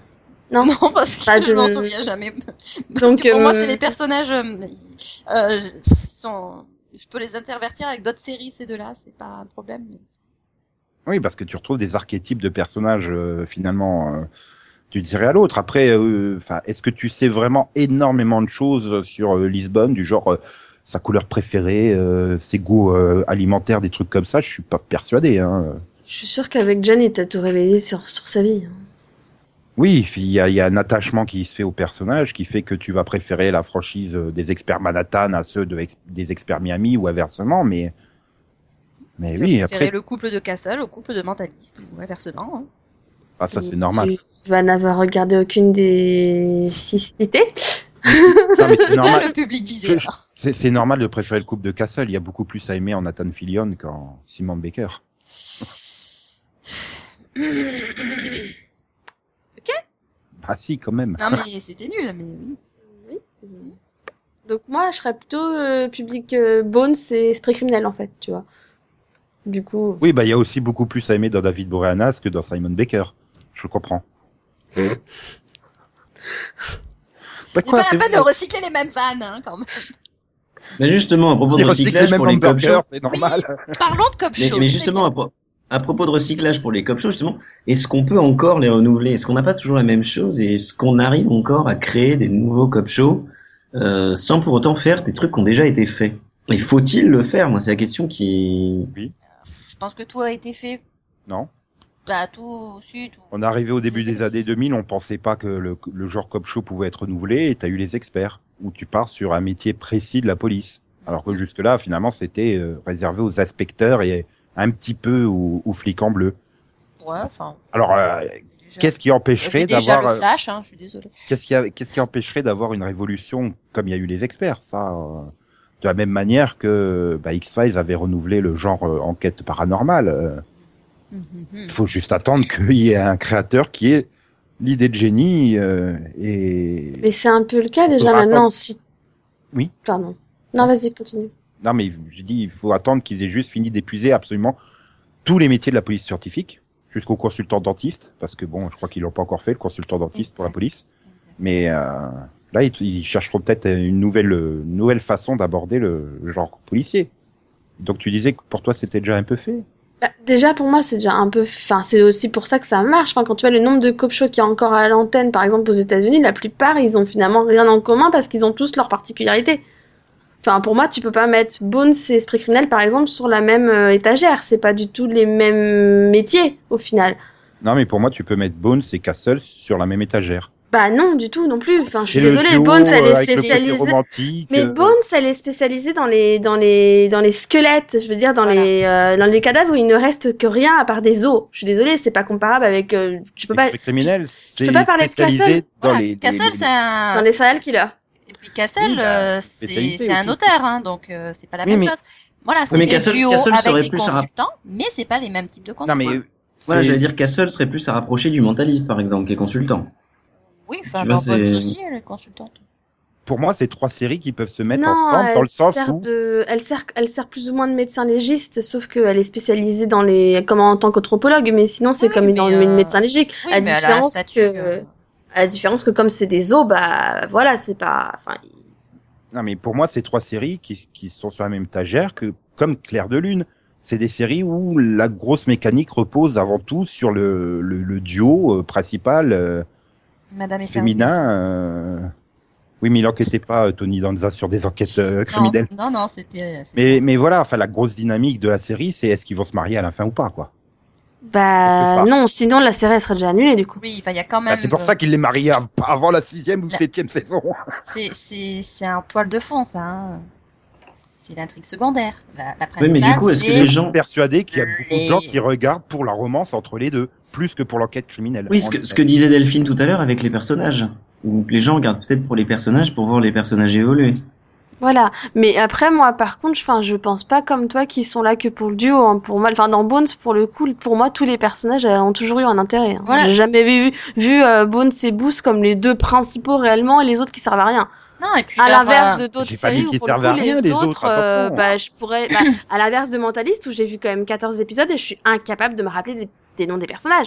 Non. parce que Bah, je m'en je- souviens jamais. Parce Donc, que pour moi, euh, c'est les personnages, euh, ils- euh, sont, je peux les intervertir avec d'autres séries, ces deux-là, c'est pas un problème. mais- Oui, parce que tu retrouves des archétypes de personnages euh, finalement euh, tu dirais à l'autre. Après, euh, enfin, est-ce que tu sais vraiment énormément de choses sur euh, Lisbonne, du genre euh, sa couleur préférée, euh, ses goûts euh, alimentaires, des trucs comme ça? Je suis pas persuadé. Hein. Je suis sûre qu'avec Jen, il t'a tout révélé sur, sur sa vie. Oui, il y a, il y a un attachement qui se fait au personnage qui fait que tu vas préférer la franchise des experts Manhattan à ceux de ex- des experts Miami ou inversement, mais mais Je oui, après, le couple de Castle au couple de Mentaliste, ou inversement. hein. ah, ça c'est normal. Tu vas n'avoir regardé aucune des six cités. Non, mais c'est normal. le public visé, c'est normal de préférer le couple de Castle. Il y a beaucoup plus à aimer en Nathan Fillion qu'en Simon Baker. Ah si, quand même. Non, mais c'était nul, mais oui. Oui. Donc moi, je serais plutôt euh, public euh, Bones et Esprit criminel, en fait, tu vois. Du coup, Oui, bah il y a aussi beaucoup plus à aimer dans David Boreanaz que dans Simon Baker. Je comprends. Bah, C'est pas la peine de recycler les mêmes vannes, hein, quand même. Mais justement, à propos de recyclage pour les cop shows, c'est normal. Parlons de Cop mais, Show. mais justement, à, bien. pro- à propos de recyclage pour les cop shows, justement, est-ce qu'on peut encore les renouveler? Est-ce qu'on n'a pas toujours la même chose? Et est-ce qu'on arrive encore à créer des nouveaux cop shows euh, sans pour autant faire des trucs qui ont déjà été faits? Et faut-il le faire? Moi, c'est la question qui... Je pense que tout a été fait. Non. Bah, tout, si, tout. On est arrivé au début des années 2000, on pensait pas que le, le genre cop show pouvait être renouvelé et t'as eu les experts où tu pars sur un métier précis de la police. Alors que jusque là, finalement, c'était euh, réservé aux inspecteurs et un petit peu aux, aux flics en bleu. Ouais, enfin. Alors, euh, déjà- qu'est-ce qui empêcherait d'avoir euh, hein, je suis désolée. Qu'est-ce qui, qu'est-ce qui empêcherait d'avoir une révolution comme il y a eu les experts Ça, euh, de la même manière que bah, X-Files avait renouvelé le genre euh, enquête paranormale. euh. Il faut juste attendre qu'il y ait un créateur qui ait l'idée de génie euh, et mais c'est un peu le cas déjà maintenant. Si... Oui. Pardon. Non, vas-y, continue. non mais je dis il faut attendre qu'ils aient juste fini d'épuiser absolument tous les métiers de la police scientifique jusqu'au consultant dentiste parce que bon je crois qu'ils l'ont pas encore fait le consultant dentiste pour la police mais euh, là ils, ils chercheront peut-être une nouvelle nouvelle façon d'aborder le, le genre policier donc tu disais que pour toi c'était déjà un peu fait Bah, déjà, pour moi, c'est déjà un peu. Enfin, c'est aussi pour ça que ça marche. Enfin, quand tu vois le nombre de cop shows qu'il y a encore à l'antenne, par exemple aux États-Unis, la plupart, ils ont finalement rien en commun parce qu'ils ont tous leurs particularités. Enfin, pour moi, tu peux pas mettre Bones et Esprit criminel, par exemple, sur la même euh, étagère. C'est pas du tout les mêmes métiers, au final. non mais pour moi tu peux mettre Bones et Castle sur la même étagère Bah non, du tout, non plus. Enfin, je suis désolée, duo, Bones, elle euh, est côté spécialisée. Mais euh, Bones, elle est spécialisée dans les dans les dans les squelettes, je veux dire dans Voilà. les euh, dans les cadavres où il ne reste que rien à part des os. Je suis désolée, c'est pas comparable avec euh, tu peux pas criminel c'est peux pas parler de Castle. dans Voilà, les, Castle, c'est un. dans les serial killers. Et puis Castle, Oui, bah, euh, c'est un auteur, hein, donc euh, c'est pas la Oui, même mais- chose. Voilà, c'est mais des Castle- duos Castle avec serait des consultants, mais c'est pas les mêmes types de non consultants. mais Voilà, c'est- j'allais dire Castle serait plus à rapprocher du mentaliste, par exemple, qui est consultant. Oui, enfin, Bones c'est- aussi, elle est consultante. pour moi, c'est trois séries qui peuvent se mettre non, ensemble elle dans le sens sert où de elle sert elle sert plus ou moins de médecin légiste, sauf qu'elle est spécialisée dans les comme en tant qu'anthropologue, mais sinon c'est Oui, comme dans euh, médecin légique. Oui, à mais elle a un différence statut. que euh, à la différence que comme c'est des os, bah voilà, c'est pas enfin non, mais pour moi, c'est trois séries qui, qui sont sur la même étagère que comme Claire de Lune. C'est des séries où la grosse mécanique repose avant tout sur le, le, le duo euh, principal euh, Madame et féminin. euh, Oui, mais il enquêtait pas euh, Tony Danza sur des enquêtes euh, Non, criminelles. non, non, c'était. c'était- Mais, mais voilà, enfin la grosse dynamique de la série, c'est est-ce qu'ils vont se marier à la fin ou pas, quoi. Bah non, sinon la série elle serait déjà annulée du coup. Oui, enfin, il y a quand Bah, même. c'est pour euh, ça qu'il les marié av- avant la sixième ou La- septième saison. C'est, c'est, c'est un toile de fond, ça. Hein. C'est l'intrigue secondaire. La, la Oui, mais principale, du coup, est-ce que les gens... Persuadé qu'il y a beaucoup de Les- gens qui regardent pour la romance entre les deux, plus que pour l'enquête criminelle. Oui, ce que, ce que disait Delphine tout à l'heure avec les personnages. Où les gens regardent peut-être pour les personnages pour voir les personnages évoluer. Voilà. Mais après moi par contre, enfin je pense pas comme toi qu'ils sont là que pour le duo. hein. Pour moi, enfin dans Bones pour le coup, pour moi tous les personnages euh, ont toujours eu un intérêt. hein. Voilà. J'ai jamais vu vu euh, Bones et Boost comme les deux principaux réellement et les autres qui servent à rien. Non, et puis À l'inverse euh, de d'autres séries où pour le servent à coup rien, les les autres, autres, euh, bah je pourrais, bah, à l'inverse de Mentalist où j'ai vu quand même 14 épisodes et je suis incapable de me rappeler des, des noms des personnages.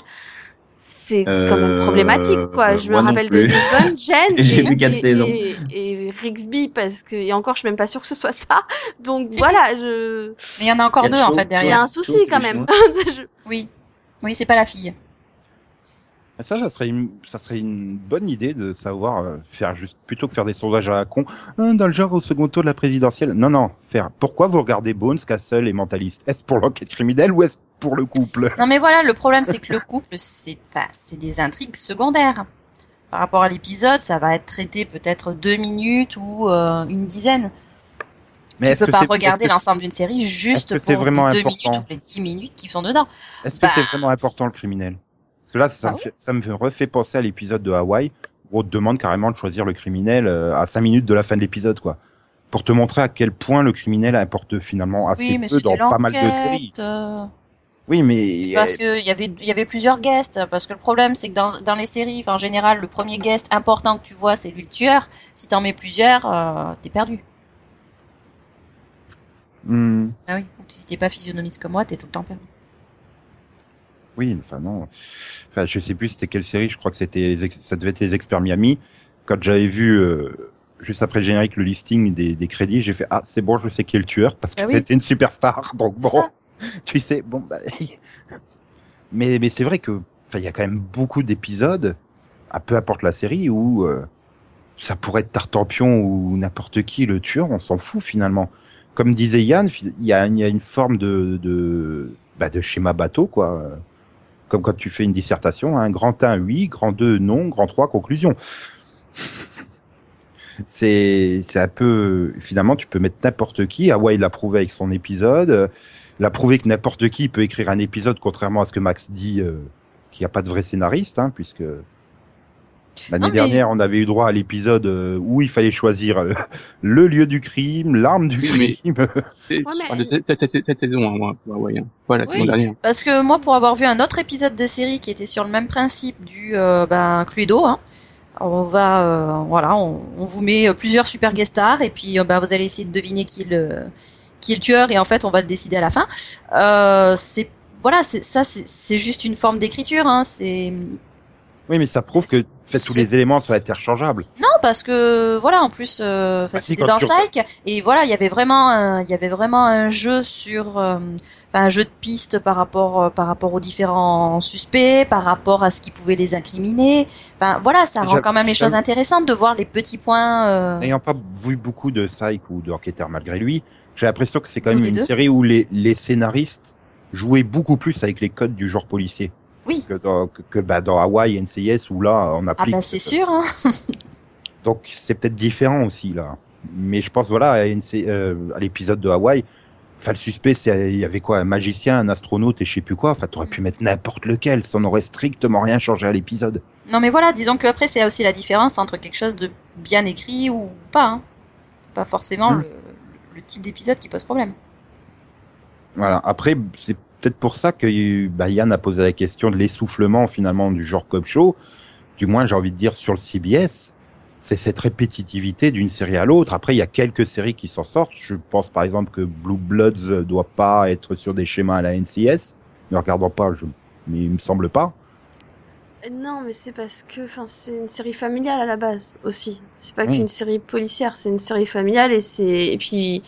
C'est quand même Euh, problématique quoi. Je me rappelle de. Lisbonne, Jen J'ai et, vu quatre et- saisons. et, et Rixby parce que et encore je suis même pas sûre que ce soit ça. Donc Si, voilà, je Mais il y en a encore deux, en fait, il y derrière. a un souci quand même. Oui. Oui, c'est pas la fille. Ça, ça serait une, ça serait une bonne idée de savoir euh, faire juste plutôt que faire des sondages à la con hein, dans le genre au second tour de la présidentielle. Non, non, faire. Pourquoi vous regardez Bones, Castle et Mentalist? Est-ce pour l'enquête criminelle ou est-ce pour le couple Non, mais voilà, le problème, c'est que le couple, c'est, des intrigues secondaires. Par rapport à l'épisode, ça va être traité peut-être deux minutes ou euh, une dizaine. Mais tu peux pas regarder l'ensemble d'une série juste pour c'est les vraiment deux minutes ou les dix minutes qui sont dedans. Est-ce que Bah. c'est vraiment important le criminel? Parce que là, ça, Ah me fait, ça me refait penser à l'épisode de Hawaï où on te demande carrément de choisir le criminel euh, à 5 minutes de la fin de l'épisode, quoi. Pour te montrer à quel point le criminel importe finalement assez oui, mais peu dans pas mal de séries. euh, Oui, mais Parce que il y avait il y avait plusieurs guests parce que le problème c'est que dans dans les séries en général le premier guest important que tu vois c'est lui le tueur si t'en mets plusieurs euh, t'es perdu hmm, ah oui ou si t'es pas physionomiste comme moi t'es tout le temps perdu oui, enfin non. Enfin, je sais plus c'était quelle série. Je crois que c'était ça devait être les experts Miami. Quand j'avais vu euh, juste après le générique le listing des, des crédits, j'ai fait ah c'est bon, je sais qui est le tueur parce que Ah oui. c'était une superstar. Donc bon. ça. tu sais, bon, bah, mais mais c'est vrai que, enfin, il y a quand même beaucoup d'épisodes, à peu importe la série, où euh, ça pourrait être Tartampion ou n'importe qui le tueur, on s'en fout finalement. Comme disait Yann, il y a, y a une forme de de, bah, de schéma bateau, quoi. Comme quand tu fais une dissertation, hein, grand 1, oui, grand 2, non, grand 3, conclusion. C'est c'est un peu finalement tu peux mettre n'importe qui Hawaii l'a prouvé avec son épisode l'a prouvé que n'importe qui peut écrire un épisode contrairement à ce que Max dit euh, qu'il n'y a pas de vrai scénariste hein, puisque l'année mais- dernière on avait eu droit à l'épisode euh, où il fallait choisir euh, le lieu du crime l'arme du Oui, crime Ouais, mais- cette, cette, cette, cette saison, hein, moi. Ouais, hein. Oui. dernière. parce que moi pour avoir vu un autre épisode de série qui était sur le même principe du euh, ben Cluedo hein, on va euh, voilà on, on vous met euh, plusieurs super guest stars et puis euh, ben, vous allez essayer de deviner qui est le qui est le tueur et en fait on va le décider à la fin. Euh, c'est voilà c'est ça c'est juste une forme d'écriture hein c'est oui mais ça prouve que fait, tous les éléments sont interchangeables. Non, parce que voilà, en plus, euh, Ah, si, c'était dans tu- Psych et voilà, il y avait vraiment, un, il y avait vraiment un jeu sur, euh, un jeu de pistes par rapport, euh, par rapport aux différents suspects, par rapport à ce qui pouvait les incriminer. Enfin, voilà, ça rend quand même les choses intéressantes de voir les petits points. euh, N'ayant pas vu beaucoup de Psych ou de Enquêteur malgré lui, j'ai l'impression que c'est quand même une deux. série où les, les scénaristes jouaient beaucoup plus avec les codes du genre policier. Oui. Que dans, que, que, bah, dans Hawaii, NCIS, où là, on Ah applique. bah c'est sûr. Hein. Donc c'est peut-être différent aussi, là. Mais je pense, voilà, à, NC euh, à l'épisode de Hawaii, enfin, le suspect, c'est, il y avait quoi, un magicien, un astronaute et je sais plus quoi. Enfin, t'aurais pu mettre n'importe lequel, ça n'aurait strictement rien changé à l'épisode. Non mais voilà, disons que après c'est aussi la différence entre quelque chose de bien écrit ou pas. Hein. Pas forcément le, le type d'épisode qui pose problème. Voilà. Après, c'est peut-être pour ça que bah, Yann a posé la question de l'essoufflement finalement du genre cop show. Du moins, j'ai envie de dire sur le CBS, c'est cette répétitivité d'une série à l'autre. Après, il y a quelques séries qui s'en sortent. Je pense par exemple que Blue Bloods doit pas être sur des schémas à la NCS. Ne regardant pas, je... mais il me semble pas. Non, mais c'est parce que, c'est une série familiale à la base aussi. C'est pas Oui. qu'une série policière, c'est une série familiale et c'est et puis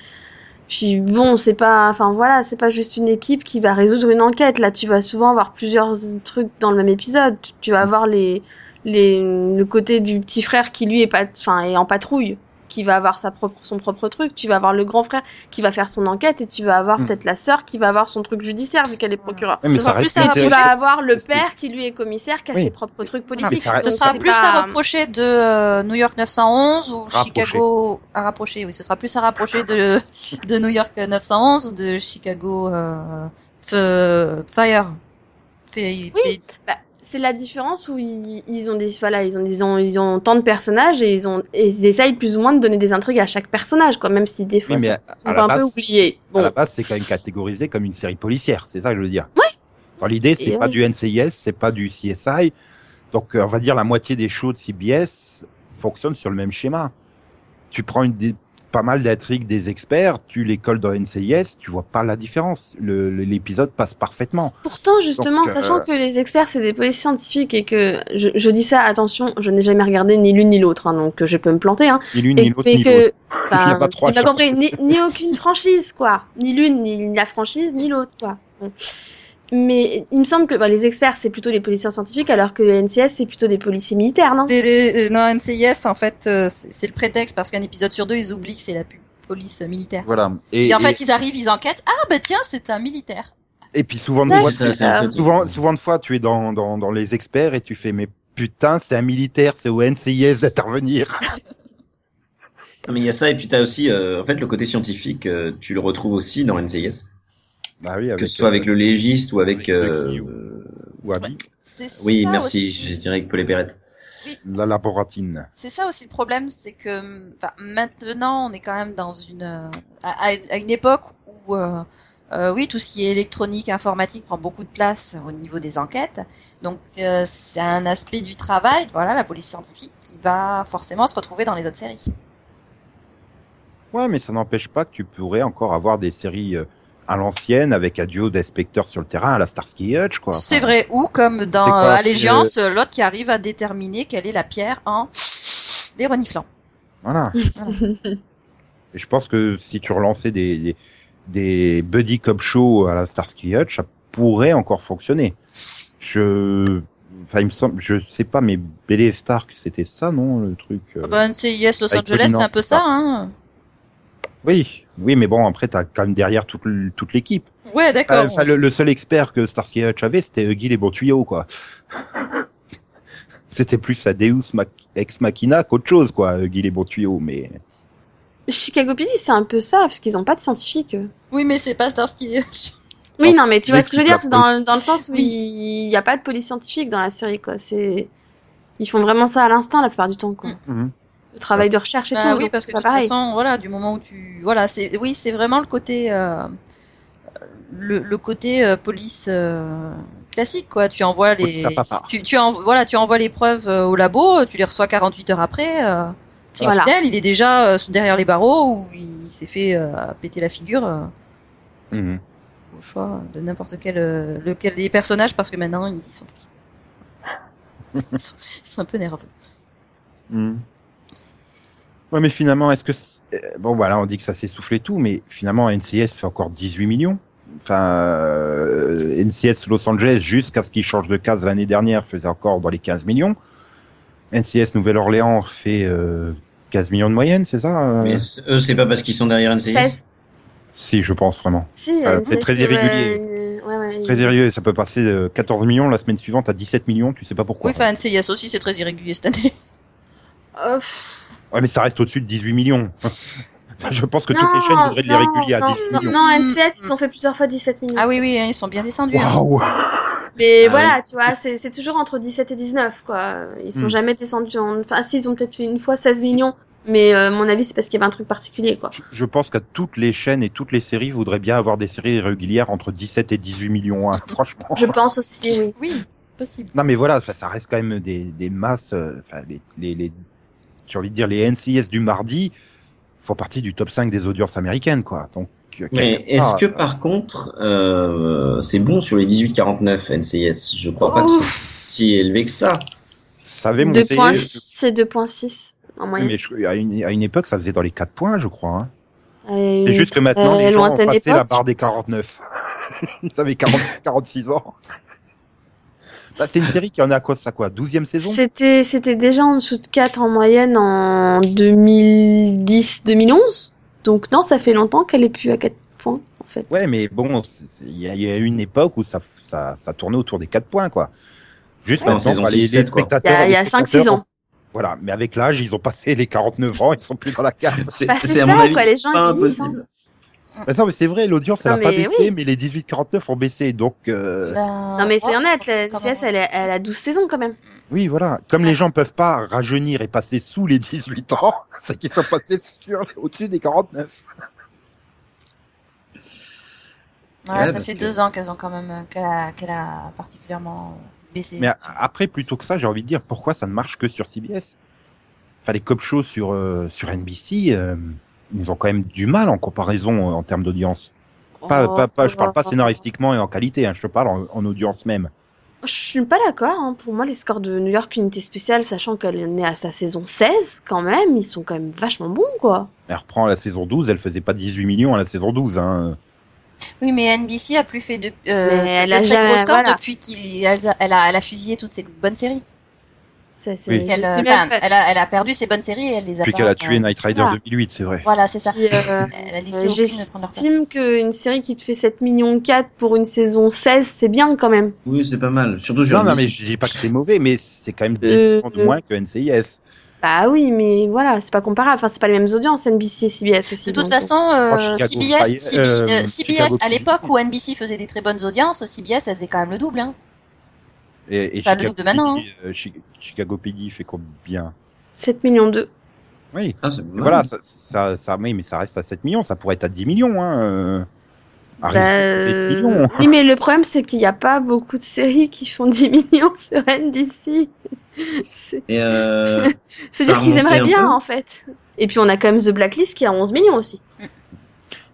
puis bon, c'est pas, enfin voilà, c'est pas juste une équipe qui va résoudre une enquête. Là, tu vas souvent avoir plusieurs trucs dans le même épisode. Tu, tu vas avoir les les, le côté du petit frère qui lui est pas, enfin, est en patrouille, qui va avoir sa propre, son propre truc. Tu vas avoir le grand frère qui va faire son enquête et tu vas avoir Mm. peut-être la sœur qui va avoir son truc judiciaire vu qu'elle est procureure. Mais ça sera plus à Et tu vas avoir le père qui lui est commissaire, qui a Oui. ses propres trucs politiques. ça reste- Ce sera plus pas- à reprocher de euh, New York 911 ou Rapprocher. Chicago à rapprocher. Oui, ce sera plus à rapprocher de de New York 911 ou de Chicago euh, F- Fire. Fait- fait- Bah, c'est la différence où ils, ils ont des voilà ils ont ils ont ils ont tant de personnages et ils ont et ils essayent plus ou moins de donner des intrigues à chaque personnage quoi même si des fois Oui, mais ça- à- sont à pas un peu oubliés À bon la base, c'est quand même catégorisé comme une série policière, c'est ça que je veux dire. Ouais. Dans l'idée, c'est pas oui. du NCIS, c'est pas du CSI. Donc, euh, on va dire la moitié des shows de CBS fonctionnent sur le même schéma. Tu prends une des, pas mal d'intrigues des experts, tu les colles dans NCIS, tu vois pas la différence. L'épisode passe parfaitement. pourtant justement Donc, euh, sachant que les experts c'est des policiers scientifiques et que je, je dis ça attention je n'ai jamais regardé ni l'une ni l'autre hein, donc je peux me planter hein Ni l'une ni l'autre ni que enfin, tu compris ni, ni aucune franchise quoi ni l'une ni la franchise ni l'autre quoi. Mais il me semble que bah, les experts c'est plutôt les policiers scientifiques alors que le NCS c'est plutôt des policiers militaires non? Des- des- non, NCIS en fait euh, c'est le prétexte parce qu'un épisode sur deux ils oublient que c'est la police militaire. Voilà. Et, Et, en et- fait ils arrivent, ils enquêtent. Ah bah tiens c'est un militaire. et puis souvent de Ouais, fois, ça, souvent, souvent de fois, tu es dans, dans, dans les experts et tu fais, mais putain, c'est un militaire, c'est au NCIS d'intervenir. Non, mais il y a ça et puis t'as aussi euh, en fait le côté scientifique euh, tu le retrouves aussi dans NCIS Bah oui, avec, que ce soit avec euh, le légiste ou avec avec euh, ou Abby, C'est oui ça merci aussi. je dirais que Paul et Perrette la laboratine. C'est ça aussi le problème, c'est que enfin, maintenant on est quand même dans une euh, à, à une époque où euh, euh, oui tout ce qui est électronique, informatique prend beaucoup de place au niveau des enquêtes. Donc euh, c'est un aspect du travail, voilà la police scientifique qui va forcément se retrouver dans les autres séries. Ouais, mais ça n'empêche pas que tu pourrais encore avoir des séries euh, à l'ancienne avec un duo d'inspecteurs sur le terrain à la Starsky Hutch, quoi. C'est vrai. Ou comme dans C'est quoi, euh, c'est Allégeance, euh, l'autre qui arrive à déterminer quelle est la pierre en des reniflants. Voilà. Et je pense que si tu relançais des, des, des buddy cop shows à la Starsky Hutch, ça pourrait encore fonctionner. Je, enfin, il me semble, je sais pas, mais Bélé Stark, c'était ça, non, le truc? euh, Bah, NCIS Los avec Angeles, c'est un peu ça, Stark. hein. Oui, oui, mais bon, après, t'as quand même derrière toute, l'équipe. Ouais, d'accord. Enfin, le, le seul expert que Starsky Hutch avait, c'était Huggy les bons tuyaux, quoi. c'était plus à Deus Ex Machina qu'autre chose, quoi, Huggy les bons tuyaux, mais... Chicago PD c'est un peu ça parce qu'ils ont pas de scientifiques. Oui, mais c'est pas Starsky. Oui, Non, mais tu vois ce que je veux dire, c'est dans, dans le sens où Oui. il n'y a pas de police scientifique dans la série, quoi. C'est, ils font vraiment ça à l'instant la plupart du temps, quoi. Mhm. Le travail de recherche et Bah tout. oui, donc parce que de toute pareil. façon, voilà, du moment où tu, voilà, c'est, oui, c'est vraiment le côté, euh, le, le côté euh, police euh, classique, quoi. Tu envoies les, tu, tu en, voilà, tu envoies les preuves euh, au labo, tu les reçois 48 heures après. Euh, Voilà. criminel, il est déjà euh, derrière les barreaux ou il s'est fait euh, péter la figure. euh, Mhm. au choix de n'importe quel euh, lequel des personnages parce que maintenant ils y sont tous. ils, sont, ils sont un peu nerveux. Mhm. Ouais, mais finalement, est-ce que c'est- euh, bon, voilà, on dit que ça s'est soufflé tout, mais finalement, NCS fait encore 18 millions. Enfin, euh, NCS Los Angeles, jusqu'à ce qu'il change de case l'année dernière, faisait encore dans les 15 millions. NCS Nouvelle-Orléans fait euh, 15 millions de moyenne, c'est ça euh? Mais eux c'est pas parce qu'ils sont derrière NCIS 16. Si, je pense vraiment. Si, Euh, euh, c'est très irrégulier. euh, ouais, ouais, C'est très sérieux, ça peut passer de 14 millions la semaine suivante à 17 millions, tu sais pas pourquoi. Oui, enfin NCIS aussi c'est très irrégulier cette année. Euh, Ouais, mais ça reste au-dessus de 18 millions. je pense que toutes non, les chaînes voudraient de non, l'irrégulier à non, 18 non, millions. Non, NCS, ils ont fait plusieurs fois 17 millions. Ah oui oui, hein, ils sont bien descendus. hein. Waouh Mais Ah voilà, tu vois, c'est c'est toujours entre 17 et 19, quoi. Ils sont Hmm. jamais descendus en... Enfin, si, ils ont peut-être fait une fois 16 millions, mais euh, mon avis, c'est parce qu'il y avait un truc particulier, quoi. Je- Je pense qu'à toutes les chaînes et toutes les séries voudraient bien avoir des séries régulières entre 17 et 18 millions. hein, franchement. Je pense aussi, oui. Oui, possible. Non mais voilà, ça reste quand même des, des masses. euh, Enfin, les, les, les- j'ai envie de dire les NCS du mardi font partie du top 5 des audiences américaines, quoi. Donc. euh, mais est-ce que euh, par contre euh, c'est bon sur les 18-49 NCIS je crois pas que c'est si élevé que ça ça avait monté. Deux points, je- c'est 2.6 en moyenne. mais je- à, une, à une époque, ça faisait dans les 4 points, je crois. Hein. Et C'est juste que maintenant, euh, les gens ont passé la barre des 49. Ils avaient 40, 46 ans. Bah, c'est une série qui en est à quoi, ça quoi 12 saison? C'était, c'était déjà en dessous de 4 en moyenne en 2010-2011. Donc non, ça fait longtemps qu'elle est plus à 4 points, en fait. Ouais, mais bon, il y, a- il y a eu une époque où ça, ça, ça tournait autour des 4 points, quoi. Juste Ouais, en maintenant, bah, les, 6, les 7, quoi. Il y spectateurs... a, il y les a 5-6 spectateurs ans. Voilà, mais avec l'âge, ils ont passé les 49 ans, ils sont plus dans la case. C'est Bah, c'est à ça, mon avis quoi, les gens, pas vieillissent, impossible. Bah, non, mais c'est vrai, l'audience, elle Non, a pas baissé, oui. mais les 18-49 ont baissé, donc... euh, Ben, Non mais c'est ouais, honnête, la CS même. elle, est- elle a 12 saisons quand même. Oui, voilà. Comme Ouais. les gens peuvent pas rajeunir et passer sous les 18 ans, c'est qu'ils sont passés sur, au-dessus des 49. Voilà, Ouais, ça fait que- deux ans qu'elles ont quand même euh, qu'elle a, qu'elle a particulièrement baissé. Mais après, plutôt que ça, j'ai envie de dire, pourquoi ça ne marche que sur CBS Enfin, les cop shows sur, euh, sur NBC, euh, ils ont quand même du mal en comparaison euh, en termes d'audience. Pas, Oh, pas, pas, je parle pas oh. scénaristiquement et en qualité, hein, je te parle en, en audience même. Je suis pas d'accord. hein. Pour moi, les scores de New York Unité Spéciale, sachant qu'elle est à sa saison 16, quand même, ils sont quand même vachement bons, quoi. Elle reprend la saison 12, elle faisait pas 18 millions à la saison 12. Hein. Oui, mais NBC a plus fait de, euh, Mais de elle a très jamais- gros scores voilà. depuis qu'elle a, elle a, elle a fusillé toutes ses bonnes séries. C'est, c'est, Oui. je euh, enfin, elle, a, elle a perdu ses bonnes séries et elle les a Depuis qu'elle a euh, tué Night Rider voilà. 2008, c'est vrai. Voilà, c'est ça. Puis, euh, Elle a laissé place. J'estime qu'une série qui te fait 7 millions 4 pour une saison 16, c'est bien quand même. Oui, c'est pas mal. Surtout sur Non, non, mais je dis pas que c'est mauvais, mais c'est quand même 10 Euh, de moins que NCIS. Bah oui, mais voilà, c'est pas comparable. Enfin, c'est pas les mêmes audiences, NBC et CBS aussi. De toute donc, façon, euh, Oh, Chicago CBS, euh, euh, CBS à l'époque où NBC faisait des très bonnes audiences, CBS elle faisait quand même le double. Hein. Et, et Enfin, le double de maintenant, euh, Chi- Chicago PD fait combien 7 millions 2. Oui. Ah. Voilà, ça, ça, ça, oui, mais ça reste à 7 millions, ça pourrait être à 10 millions, hein. euh, À Bah, rester 7 millions. Oui, mais le problème, c'est qu'il n'y a pas beaucoup de séries qui font 10 millions sur NBC. C'est- euh, C'est-à-dire qu'ils aimeraient bien, en fait. Et puis, on a quand même The Blacklist qui a 11 millions aussi.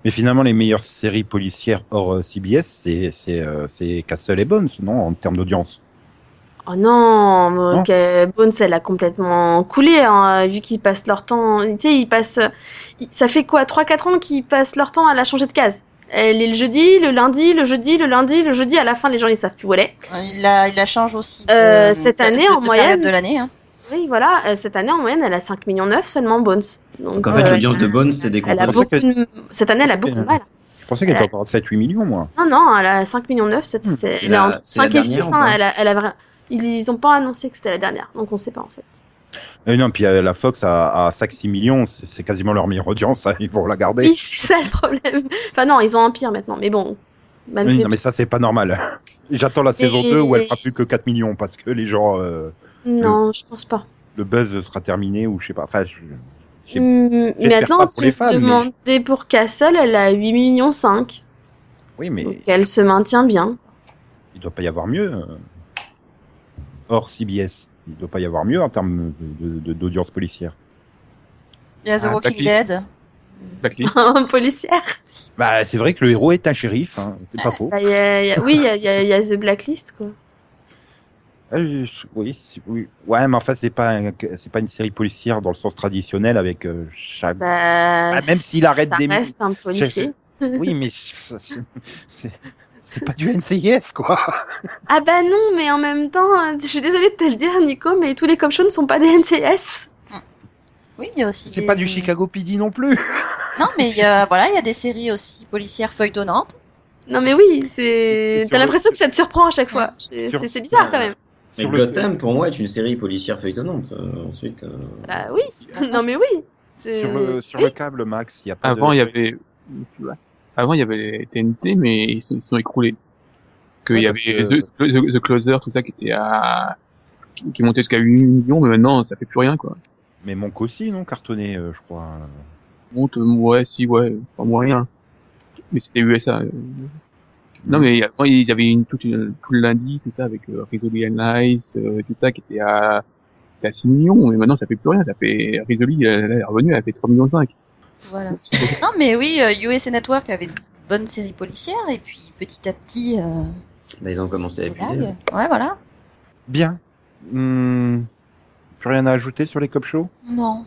Mais finalement, les meilleures séries policières hors euh, CBS, c'est Castle et Bones, non, en termes d'audience. Oh non, Non. Bones, elle a complètement coulé, hein, vu qu'ils passent leur temps. Tu sais, ils passent. Ça fait quoi 3-4 ans qu'ils passent leur temps à la changer de case? Elle est le jeudi, le lundi, le jeudi, le lundi, le jeudi. À la fin, les gens, ils savent plus où elle est. Il la, il la change aussi. de- Euh, cette de- année, de- en de moyenne, période de l'année. Hein. Oui, voilà. euh, cette année, en moyenne, elle a 5 millions 9 seulement, Bones. Donc, donc en fait, euh, l'audience de Bones, c'est des Elle a beaucoup Cette année, elle a beaucoup mal. Je pensais qu'elle était encore à 7-8 millions, moi. Non, non, elle a 5 millions 9. C'est, Hmm. elle est la- entre c'est la 5 et dernière 6. ou hein, elle a, elle a Ils, ils ont pas annoncé que c'était la dernière. Donc, on sait pas, en fait. Euh, non, puis euh, la Fox à, à 5-6 millions, c'est, quasiment leur meilleure audience, ça, ils vont la garder. Oui, c'est ça le problème. Enfin, non, ils ont un pire maintenant. Mais bon. malgré Oui, non, mais ça, c'est pas normal. J'attends la saison Et- 2 où elle fera plus que 4 millions parce que les gens, euh, Non, je pense pas. le buzz sera terminé ou je sais pas. Enfin, je- j'espère maintenant, pour tu fans, mais- demandais pour Castle, elle a 8 millions 5. oui, mais Donc, elle se maintient bien. il doit pas y avoir mieux. Hors CBS, il doit pas y avoir mieux en termes de- de- de- d'audience policière. Il y a The Ah, Walking Blacklist. Dead. Blacklist. Policière. Bah, c'est vrai que le héros est un shérif, hein, c'est pas faux. Bah, y a- y a- Oui, il y a, y a- y a The Blacklist, quoi. Euh, je- oui, oui. Ouais, mais en fait, c'est pas, un- c'est pas une série policière dans le sens traditionnel avec euh, chaque. Bah, Ah, même s'il arrête ça des- reste un policier. Oui, mais c'est- pas du NCIS, quoi. Ah bah non, mais en même temps, euh, je suis désolée de te le dire, Nico, mais tous les cop shows ne sont pas des NCS. Oui, il y a aussi. C'est des- pas du Chicago PD non plus. Non, mais il y a, voilà, il y a des séries aussi policières feuilletonnantes. Non mais oui, C'est T'as le- l'impression que ça te surprend à chaque fois. C'est Sur- bizarre quand même. Mais Sur le- Gotham, pour moi, est une série policière feuilletonnante. euh, ensuite, euh, Bah oui. Non mais oui. Sur le, sur oui. le câble, Max, il y a pas Avant, de... il y avait, avant, il y avait les TNT, mais ils sont, ils sont écroulés. Parce qu'il Ouais, y avait que- The, The Closer, tout ça, qui était à, qui, qui montait jusqu'à 8 millions, mais maintenant, ça fait plus rien, quoi. Mais Monk aussi, non, cartonné, euh, je crois. Monte, euh, ouais, si, ouais, pas moins rien. Mais c'était USA. euh. Non, mais avant, il y avait une, toute une, tout le lundi, tout ça, avec euh, Rizzoli and Nice, euh, tout ça, qui était à, à 6 millions, mais maintenant, ça fait plus rien. Ça fait, Rizzoli, elle, elle est revenue, elle fait 3 millions 5. Voilà. Non, mais oui, euh, USA Network avait de bonnes séries policières, et puis petit à petit, euh, bah, ils ont commencé à épuiser. Ouais, voilà. Bien. Hmm, Plus rien à ajouter sur les cop shows? Non.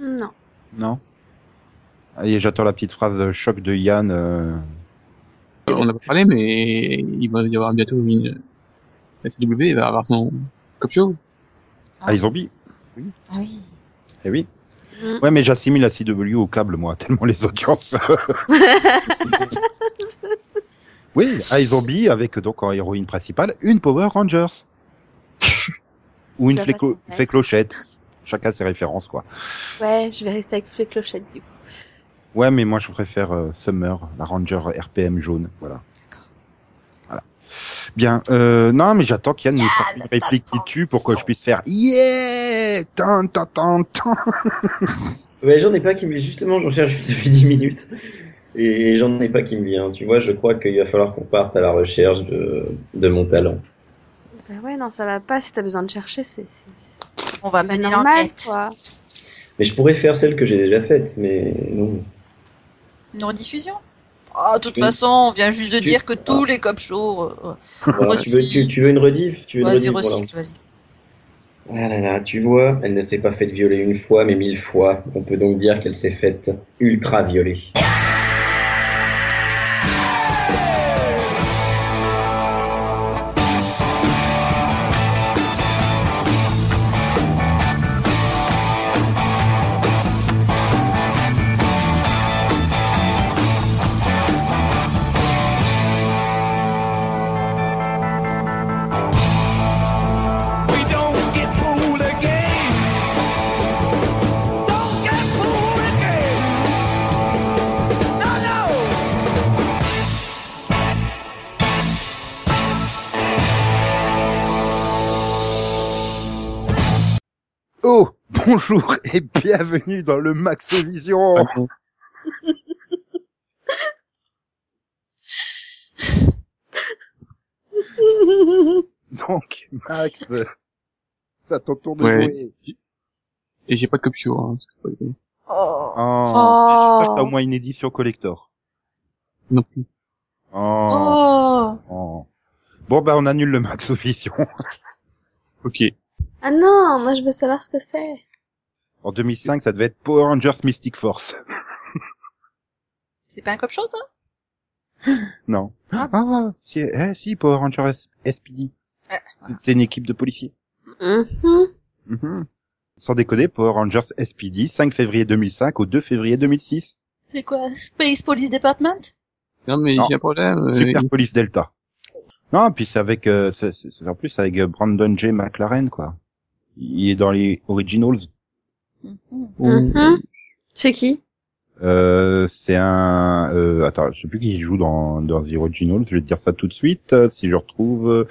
Non. Non? Allez, j'attends la petite phrase de choc de Yann. euh, Euh, On n'a pas parlé, mais il va y avoir bientôt une, la CW va avoir son cop show. Ah, ils zombie. Ah oui. Eh oui. Mm. Ouais, mais j'assimile la CW au câble, moi, tellement les audiences. oui, iZombie avec donc en héroïne principale une Power Rangers. Ou une ouais. féclochette. Chacun ses références, quoi. Ouais, je vais rester avec les clochettes du coup. Ouais, mais moi je préfère euh, Summer, la Ranger RPM jaune, voilà. Bien, euh, non, mais j'attends qu'Yann nous sorte une réplique qui tue pour que je puisse faire Yeah Tan, tan, tan, tan. Ouais, j'en ai pas qui me justement, j'en cherche depuis 10 minutes. Et j'en ai pas qui me vient. Tu vois, je crois qu'il va falloir qu'on parte à la recherche de, de mon talent. Bah ouais, non, ça va pas. Si t'as besoin de chercher, c'est On va mener l'enquête. Mais je pourrais faire celle que j'ai déjà faite, mais non. Une rediffusion? Ah, de toute Tu- façon, on vient juste de tu- dire que tous les cop shows... euh, Voilà, Moi tu, veux, tu, tu veux une rediff? Tu veux une Vas-y, recycle, vas-y. Ah là là, tu vois, elle ne s'est pas faite violer une fois, mais mille fois. On peut donc dire qu'elle s'est faite ultra violer. Bonjour et bienvenue dans le Maxovision. Ah. Donc, Max, à ton tour de Ouais. jouer. Et j'ai pas de cop show. Hein. Oh. Oh, Oh. J'espère que t'as au moins une édition collector. Non plus. Oh. Oh. oh. Bon, bah, on annule le Maxovision. Ok. Ah non, moi je veux savoir ce que c'est. En 2005, ça devait être Power Rangers Mystic Force. C'est pas un cop show, ça? Non. Ah, si, eh, si, Power Rangers SPD. Ouais, C'est une équipe de policiers. Mhm. Mhm. Sans déconner, Power Rangers SPD, 5 février 2005 au 2 février 2006. C'est quoi Space Police Department? Non, mais Non. j'ai un problème. euh, Super Police Delta. Non, puis c'est avec, euh, c'est, c'est- c'est en plus avec euh, Brandon J. McLaren, quoi. Il est dans les Originals. Mhm. il- Mhm. C'est qui Euh, c'est un, euh, attends, je sais plus qui joue dans, dans The Originals, je vais te dire ça tout de suite, euh, si je retrouve, euh,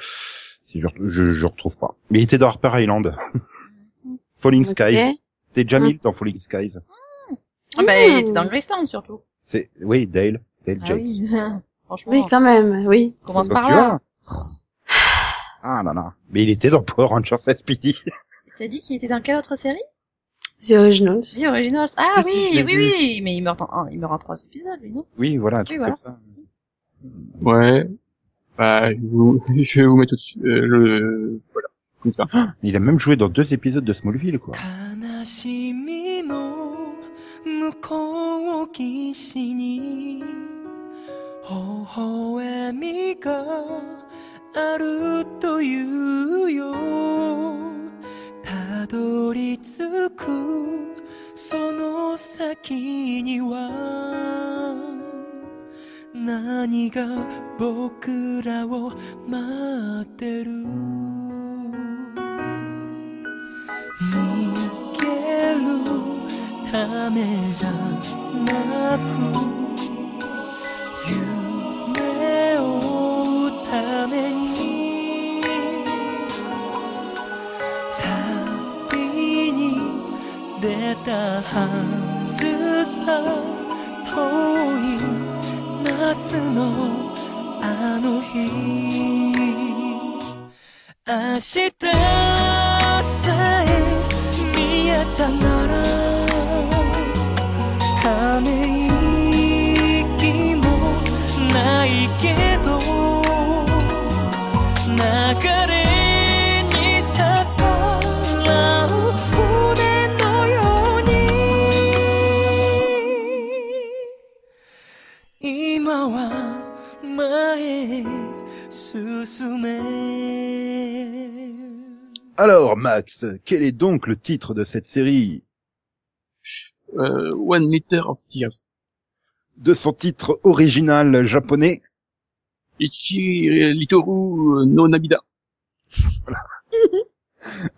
si je, je, je retrouve pas. Mais il était dans Harper Island. Falling Ok. Skies. C'était Jamil dans Falling Skies. Ah bah, il Mmh. était dans le Greystown, surtout. C'est, oui, Dale. Dale Ah James. oui. Franchement, Oui, quand même, oui. commence Donc, par là. Ah là là. Mais il était dans Power Rangers SPD. T'as dit qu'il était dans quelle autre série? The Originals. The Originals. Ah oui, oui, oui, mais il meurt en, un- il meurt en trois épisodes, lui, non? Oui, voilà, un truc voilà. comme ça. Ouais. Bah, je vais vous, je vais vous mettre au-dessus, euh, le, voilà. Comme ça. Il a même joué dans deux épisodes de Smallville, quoi. たどり着く。その先には何が僕らを待ってる。逃げるためじゃなくたはずさ遠い夏のあの日。明日 Alors, Max, quel est donc le titre de cette série? Euh, One Liter of Tears. De son titre original japonais Ichi Litoru no Nabida.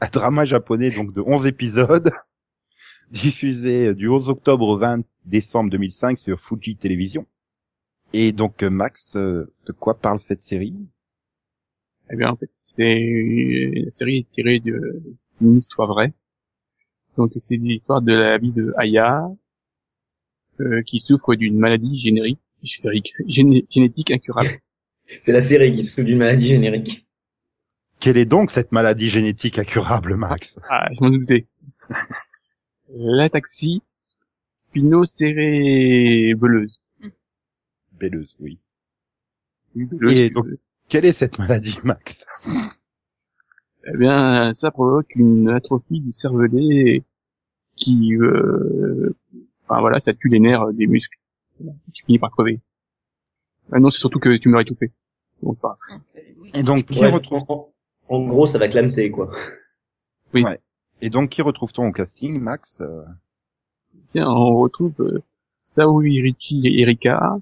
un drama japonais donc de 11 épisodes, diffusé du 11 octobre au 20 décembre 2005 sur Fuji Télévision. Et donc euh, Max, euh, de quoi parle cette série? Eh bien, en fait, c'est une série tirée de- d'une histoire vraie. Donc, c'est l'histoire de la vie de Aya, euh, qui souffre d'une maladie générique, générique, géné- génétique incurable. C'est la série qui souffre d'une maladie générique. Quelle est donc cette maladie génétique incurable, Max? Ah, je m'en doutais. L'ataxie spinocérébelleuse. Belleuse, oui. Oui, belleuse, Et donc- Quelle est cette maladie, Max? Eh bien, ça provoque une atrophie du cervelet qui, euh, enfin voilà, ça tue les nerfs des muscles. Tu finis par crever. Ah non, c'est surtout que tu meurs étouffé. Bon, c'est pas grave. Oui. Et donc qui retrouve en, gros, ça va clamser, quoi. et donc qui retrouve-t-on au casting, Max? Tiens, on retrouve euh, Saori et Erika,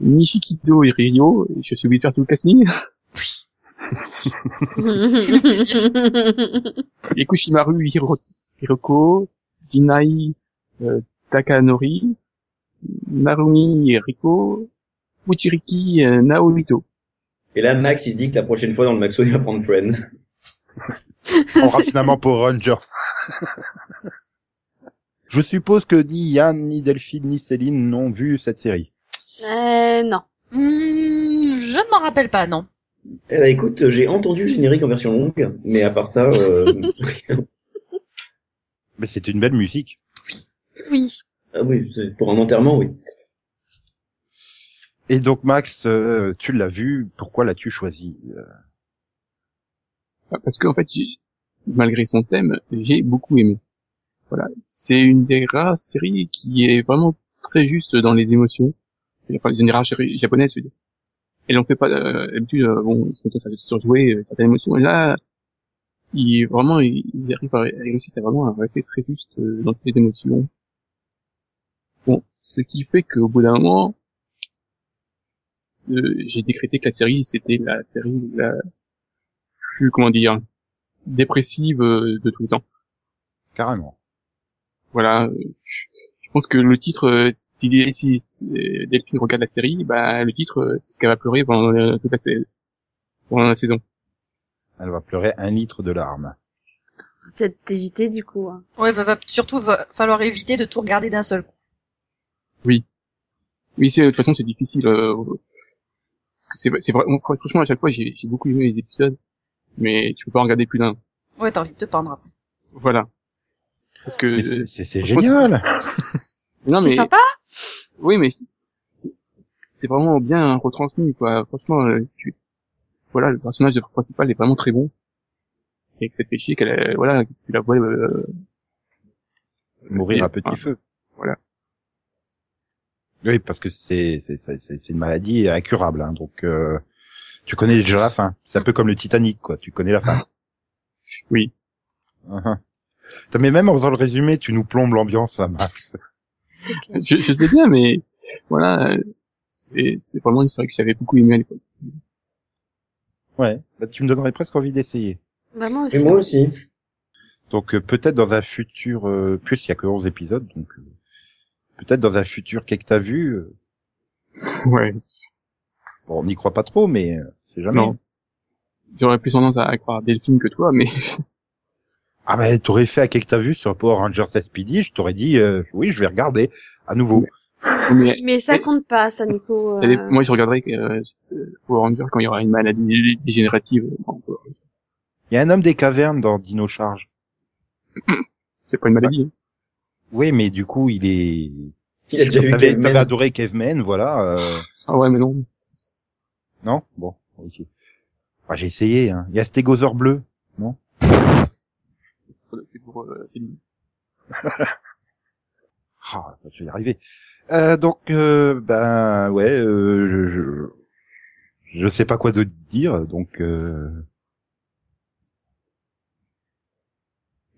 Nishikido et Ryo, je suis obligé de faire tout le casting, et Kushimaru Hiro- Hiroko, Jinai euh, Takanori, Narumi Riko, Uchiriki euh, Naohito. Et là, Max, il se dit que la prochaine fois dans le Maxo, il va prendre Friends. On raffinement pour Rangers. Je suppose que ni Yann, ni Delphine, ni Céline n'ont vu cette série. Euh, non. Hmm, je ne m'en rappelle pas, non. Eh ben, écoute, j'ai entendu le générique en version longue, mais à part ça, euh... Mais c'est une belle musique. Oui. ah oui, pour un enterrement, oui. Et donc Max, euh, tu l'as vu, pourquoi l'as-tu choisi Euh, Parce qu'en fait, j'ai- malgré son thème, j'ai beaucoup aimé. Voilà, c'est une des rares séries qui est vraiment très juste dans les émotions. Enfin, les rares séries japonaises, je veux dire. Et on fait pas euh, d'habitude, euh, bon, c'est ça fait surjouer certaines émotions. Et là, il vraiment, il, il arrive à, à réussir à vraiment à rester très juste euh, dans toutes les émotions. Bon, ce qui fait qu'au bout d'un moment, euh, j'ai décrété que la série c'était la série la plus comment dire dépressive de tout le temps. Carrément. Voilà. Je pense que le titre, euh, si, si, si Delphine regarde la série, bah le titre, euh, c'est ce qu'elle va pleurer pendant euh, toute la, pendant la saison. Elle va pleurer un litre de larmes. Peut-être d'éviter du coup. hein. Ouais, va, va surtout va falloir éviter de tout regarder d'un seul coup. Oui, c'est de toute façon c'est difficile. Euh, c'est c'est vraiment franchement à chaque fois j'ai j'ai beaucoup aimé les épisodes, mais tu peux pas en regarder plus d'un. Ouais, t'as envie de te pendre après. Voilà. Parce que Mais c'est- euh, c'est c'est génial. non C'est mais sympa? Oui mais c'est- c'est vraiment bien retransmis quoi. Franchement, euh, tu, voilà le personnage de principal est vraiment très bon et que te fait chier qu'elle ait- voilà que tu la vois euh, Mourir à petit Ah, feu. voilà. Oui, parce que c'est c'est c'est c'est une maladie incurable, hein, donc euh, tu connais déjà la fin. C'est un peu comme le Titanic, quoi. Tu connais la fin. Oui. Uh-huh. Mais même en faisant le résumé, tu nous plombes l'ambiance, là, Max. je, je sais bien mais voilà euh, c'est c'est vraiment une série que j'avais beaucoup aimé à l'époque. Ouais. Bah, tu me donnerais presque envie d'essayer. Bah, moi aussi. Et moi aussi. Donc euh, peut-être dans un futur, euh, plus il y a que 11 épisodes, donc euh, peut-être dans un futur qu'est-ce que t'as vu. euh, Ouais. bon, on n'y croit pas trop, mais euh, c'est jamais. Non. J'aurais plus tendance à croire Delphine que toi, mais Ah ben t'aurais fait à qu'est-ce que t'as vu sur Power Rangers SPD, je t'aurais dit euh, oui, je vais regarder à nouveau. mais Mais ça compte pas, ça, Nico. ça euh, dépend- moi je regarderai euh, Power Rangers quand il y aura une maladie dégénérative. Bon, Il y a un homme des cavernes dans Dino Charge. C'est pas une maladie. hein. Oui, mais du coup, il est. Il a déjà vu T'avais Caveman. adoré Caveman, voilà. euh, Ah ouais, mais non. Non, bon, ok. Ah, j'ai essayé. Hein. Il y a Stégosaure bleu. C'est pour, c'est pour euh, Céline. Ah, je vais y arriver. Euh, donc, euh, ben ouais, euh, je, je je sais pas quoi d'autre dire, donc. Euh...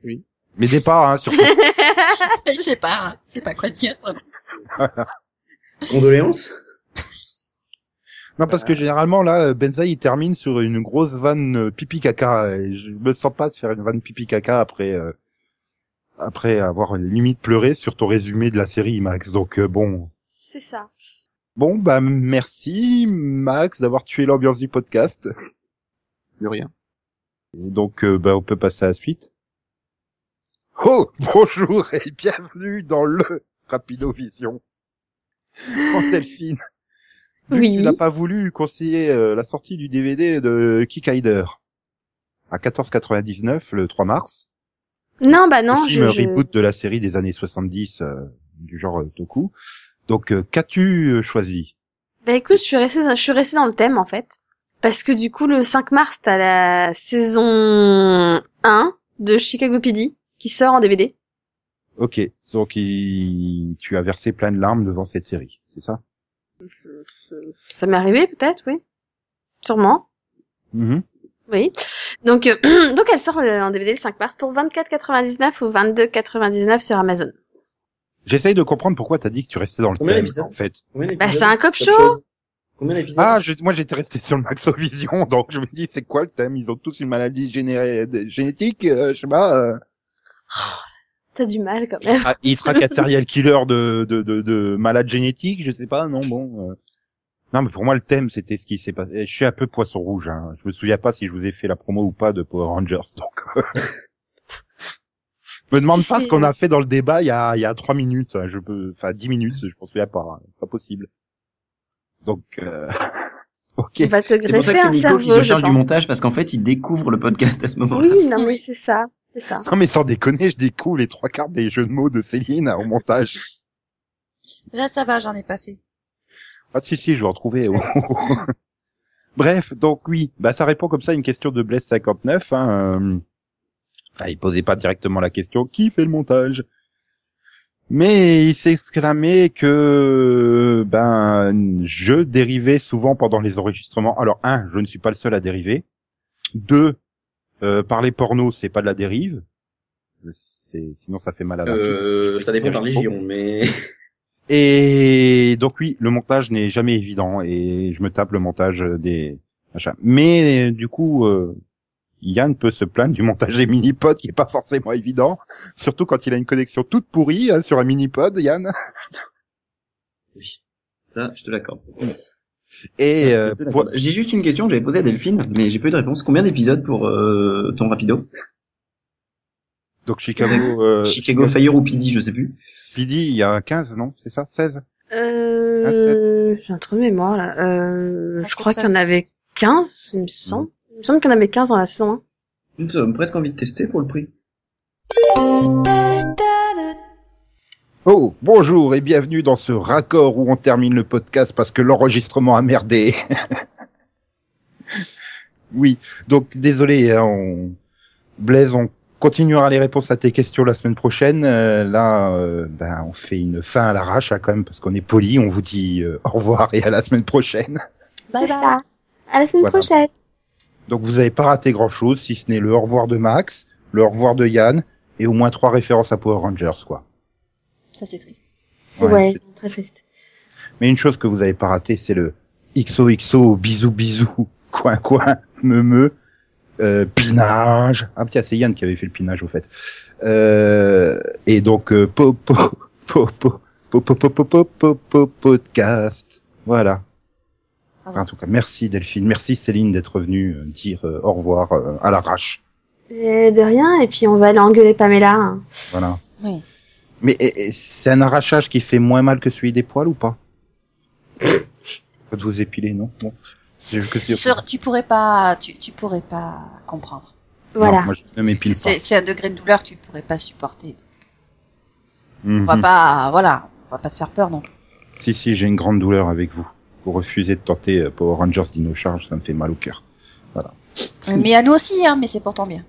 Mais départ, hein, surtout. Il sait pas, hein. c'est pas quoi dire. Condoléances. Non, parce que généralement, là, Benzaï, il termine sur une grosse vanne euh, pipi caca. Et je me sens pas de faire une vanne pipi caca après, euh, après avoir limite pleuré sur ton résumé de la série, Max. Donc, euh, bon. C'est ça. Bon, bah, merci, Max, d'avoir tué l'ambiance du podcast. De rien. Et donc, euh, bah, on peut passer à la suite. Oh, bonjour et bienvenue dans le Rapido Vision. Oh, Delphine. Vu Oui. que tu n'as pas voulu conseiller euh, la sortie du DVD de Kikaider à 14,99 le 3 mars. Non, bah non, le film je, je- reboot de la série des années 70 euh, du genre euh, Toku. Donc, euh, qu'as-tu euh, choisi? Bah écoute, je suis restée, je suis restée dans le thème en fait. Parce que du coup, le 5 mars, t'as la saison 1 de Chicago PD qui sort en DVD. Ok, donc il- tu as versé plein de larmes devant cette série, c'est ça? Ça m'est arrivé peut-être, oui. Sûrement. Mhm. Oui. Donc, euh, donc elle sort euh, en DVD le 5 mars pour 24,99 ou 22,99 sur Amazon. J'essaye de comprendre pourquoi t'as dit que tu restais dans le Combien thème, en fait. Bah c'est un cop show. Combien Ah, je, moi j'étais resté sur le Maxovision, donc je me dis c'est quoi le thème? Ils ont tous une maladie géné- génétique, euh, je sais pas. Euh, T'as du mal quand même. ah, il sera qu'un serial killer de, de, de, de malade génétique, je sais pas, non bon. euh. Non mais pour moi le thème c'était ce qui s'est passé. Je suis un peu poisson rouge, hein. je me souviens pas si je vous ai fait la promo ou pas de Power Rangers, donc. me demande pas ce qu'on a fait dans le débat il y a, il y a trois minutes, hein. je peux, enfin dix minutes, je m'en souviens pas, hein. pas possible. Donc, euh... ok. On va te C'est pour ça greffer que c'est un Nico cerveau, qui se je charge du pense. montage parce qu'en fait il découvre le podcast à ce moment-là. Oui, non mais c'est ça, c'est ça. Non mais sans déconner, je découvre les trois quarts des jeux de mots de Céline au montage. Là, ça va, j'en ai pas fait. Ah si si, je vais en trouver. Bref, donc oui, bah ça répond comme ça à une question de Blaise 59. Hein, euh, Enfin, il posait pas directement la question qui fait le montage, mais il s'exclamait que ben je dérivais souvent pendant les enregistrements. Alors un, je ne suis pas le seul à dériver. Deux, euh, parler porno, c'est pas de la dérive. C'est sinon ça fait mal à la Euh, ça dépend de la région, mais Et donc oui, le montage n'est jamais évident et je me tape le montage des machins. Mais du coup, euh, Yann peut se plaindre du montage des mini-pods qui est pas forcément évident, surtout quand il a une connexion toute pourrie hein, sur un mini-pod, Yann. oui, ça je te l'accorde. Et euh, pour- l'accorde. J'ai juste une question que j'avais posée à Delphine, mais j'ai pas eu de réponse. Combien d'épisodes pour euh, ton rapido? Donc Chicago, euh, Chicago Fire ou PD, je sais plus. PD, il y a 15, non? C'est ça? 16 Euh, j'ai un trou de mémoire là. Euh, Ah, je crois qu'il y en avait 15, il me semble. Il me semble qu'il y en avait 15 dans la saison 1. Ça me presque envie de tester pour le prix. Oh, bonjour et bienvenue dans ce raccord où on termine le podcast parce que l'enregistrement a merdé. oui, donc désolé, hein, on... Blaise, on continuera les réponses à tes questions la semaine prochaine. Euh, là, euh, ben, on fait une fin à l'arrache hein, quand même parce qu'on est poli. On vous dit euh, au revoir et à la semaine prochaine. Bye bye. À la semaine Voilà. prochaine. Donc vous n'avez pas raté grand-chose si ce n'est le au revoir de Max, le au revoir de Yann et au moins trois références à Power Rangers, quoi. Ça, c'est triste. Ouais, très triste. Mais une chose que vous avez pas raté, c'est le XOXO, bisous bisous, coin coin, me me, euh, pinage. Ah tiens, c'est Yann qui avait fait le pinage au fait. Euh, et donc euh, po po po po po po po po po po po podcast. Voilà. En tout cas, merci Delphine, merci Céline d'être venue euh, dire euh, au revoir euh, à l'arrache. Et de rien, et puis on va aller engueuler Pamela. hein. Voilà. Oui. Mais c'est un arrachage qui fait moins mal que celui des poils ou pas Quand vous épilez, non bon. Sur- tu pourrais pas, tu, tu pourrais pas comprendre. Non, Voilà. moi je ne m'épile pas. C'est c'est un degré de douleur que tu pourrais pas supporter. Mhm. On va pas, voilà, on va pas te faire peur non plus. Si, si, j'ai une grande douleur avec vous. Vous refusez de tenter euh, Power Rangers Dino Charge, ça me fait mal au cœur. Mais à nous aussi, hein, mais c'est pour ton bien.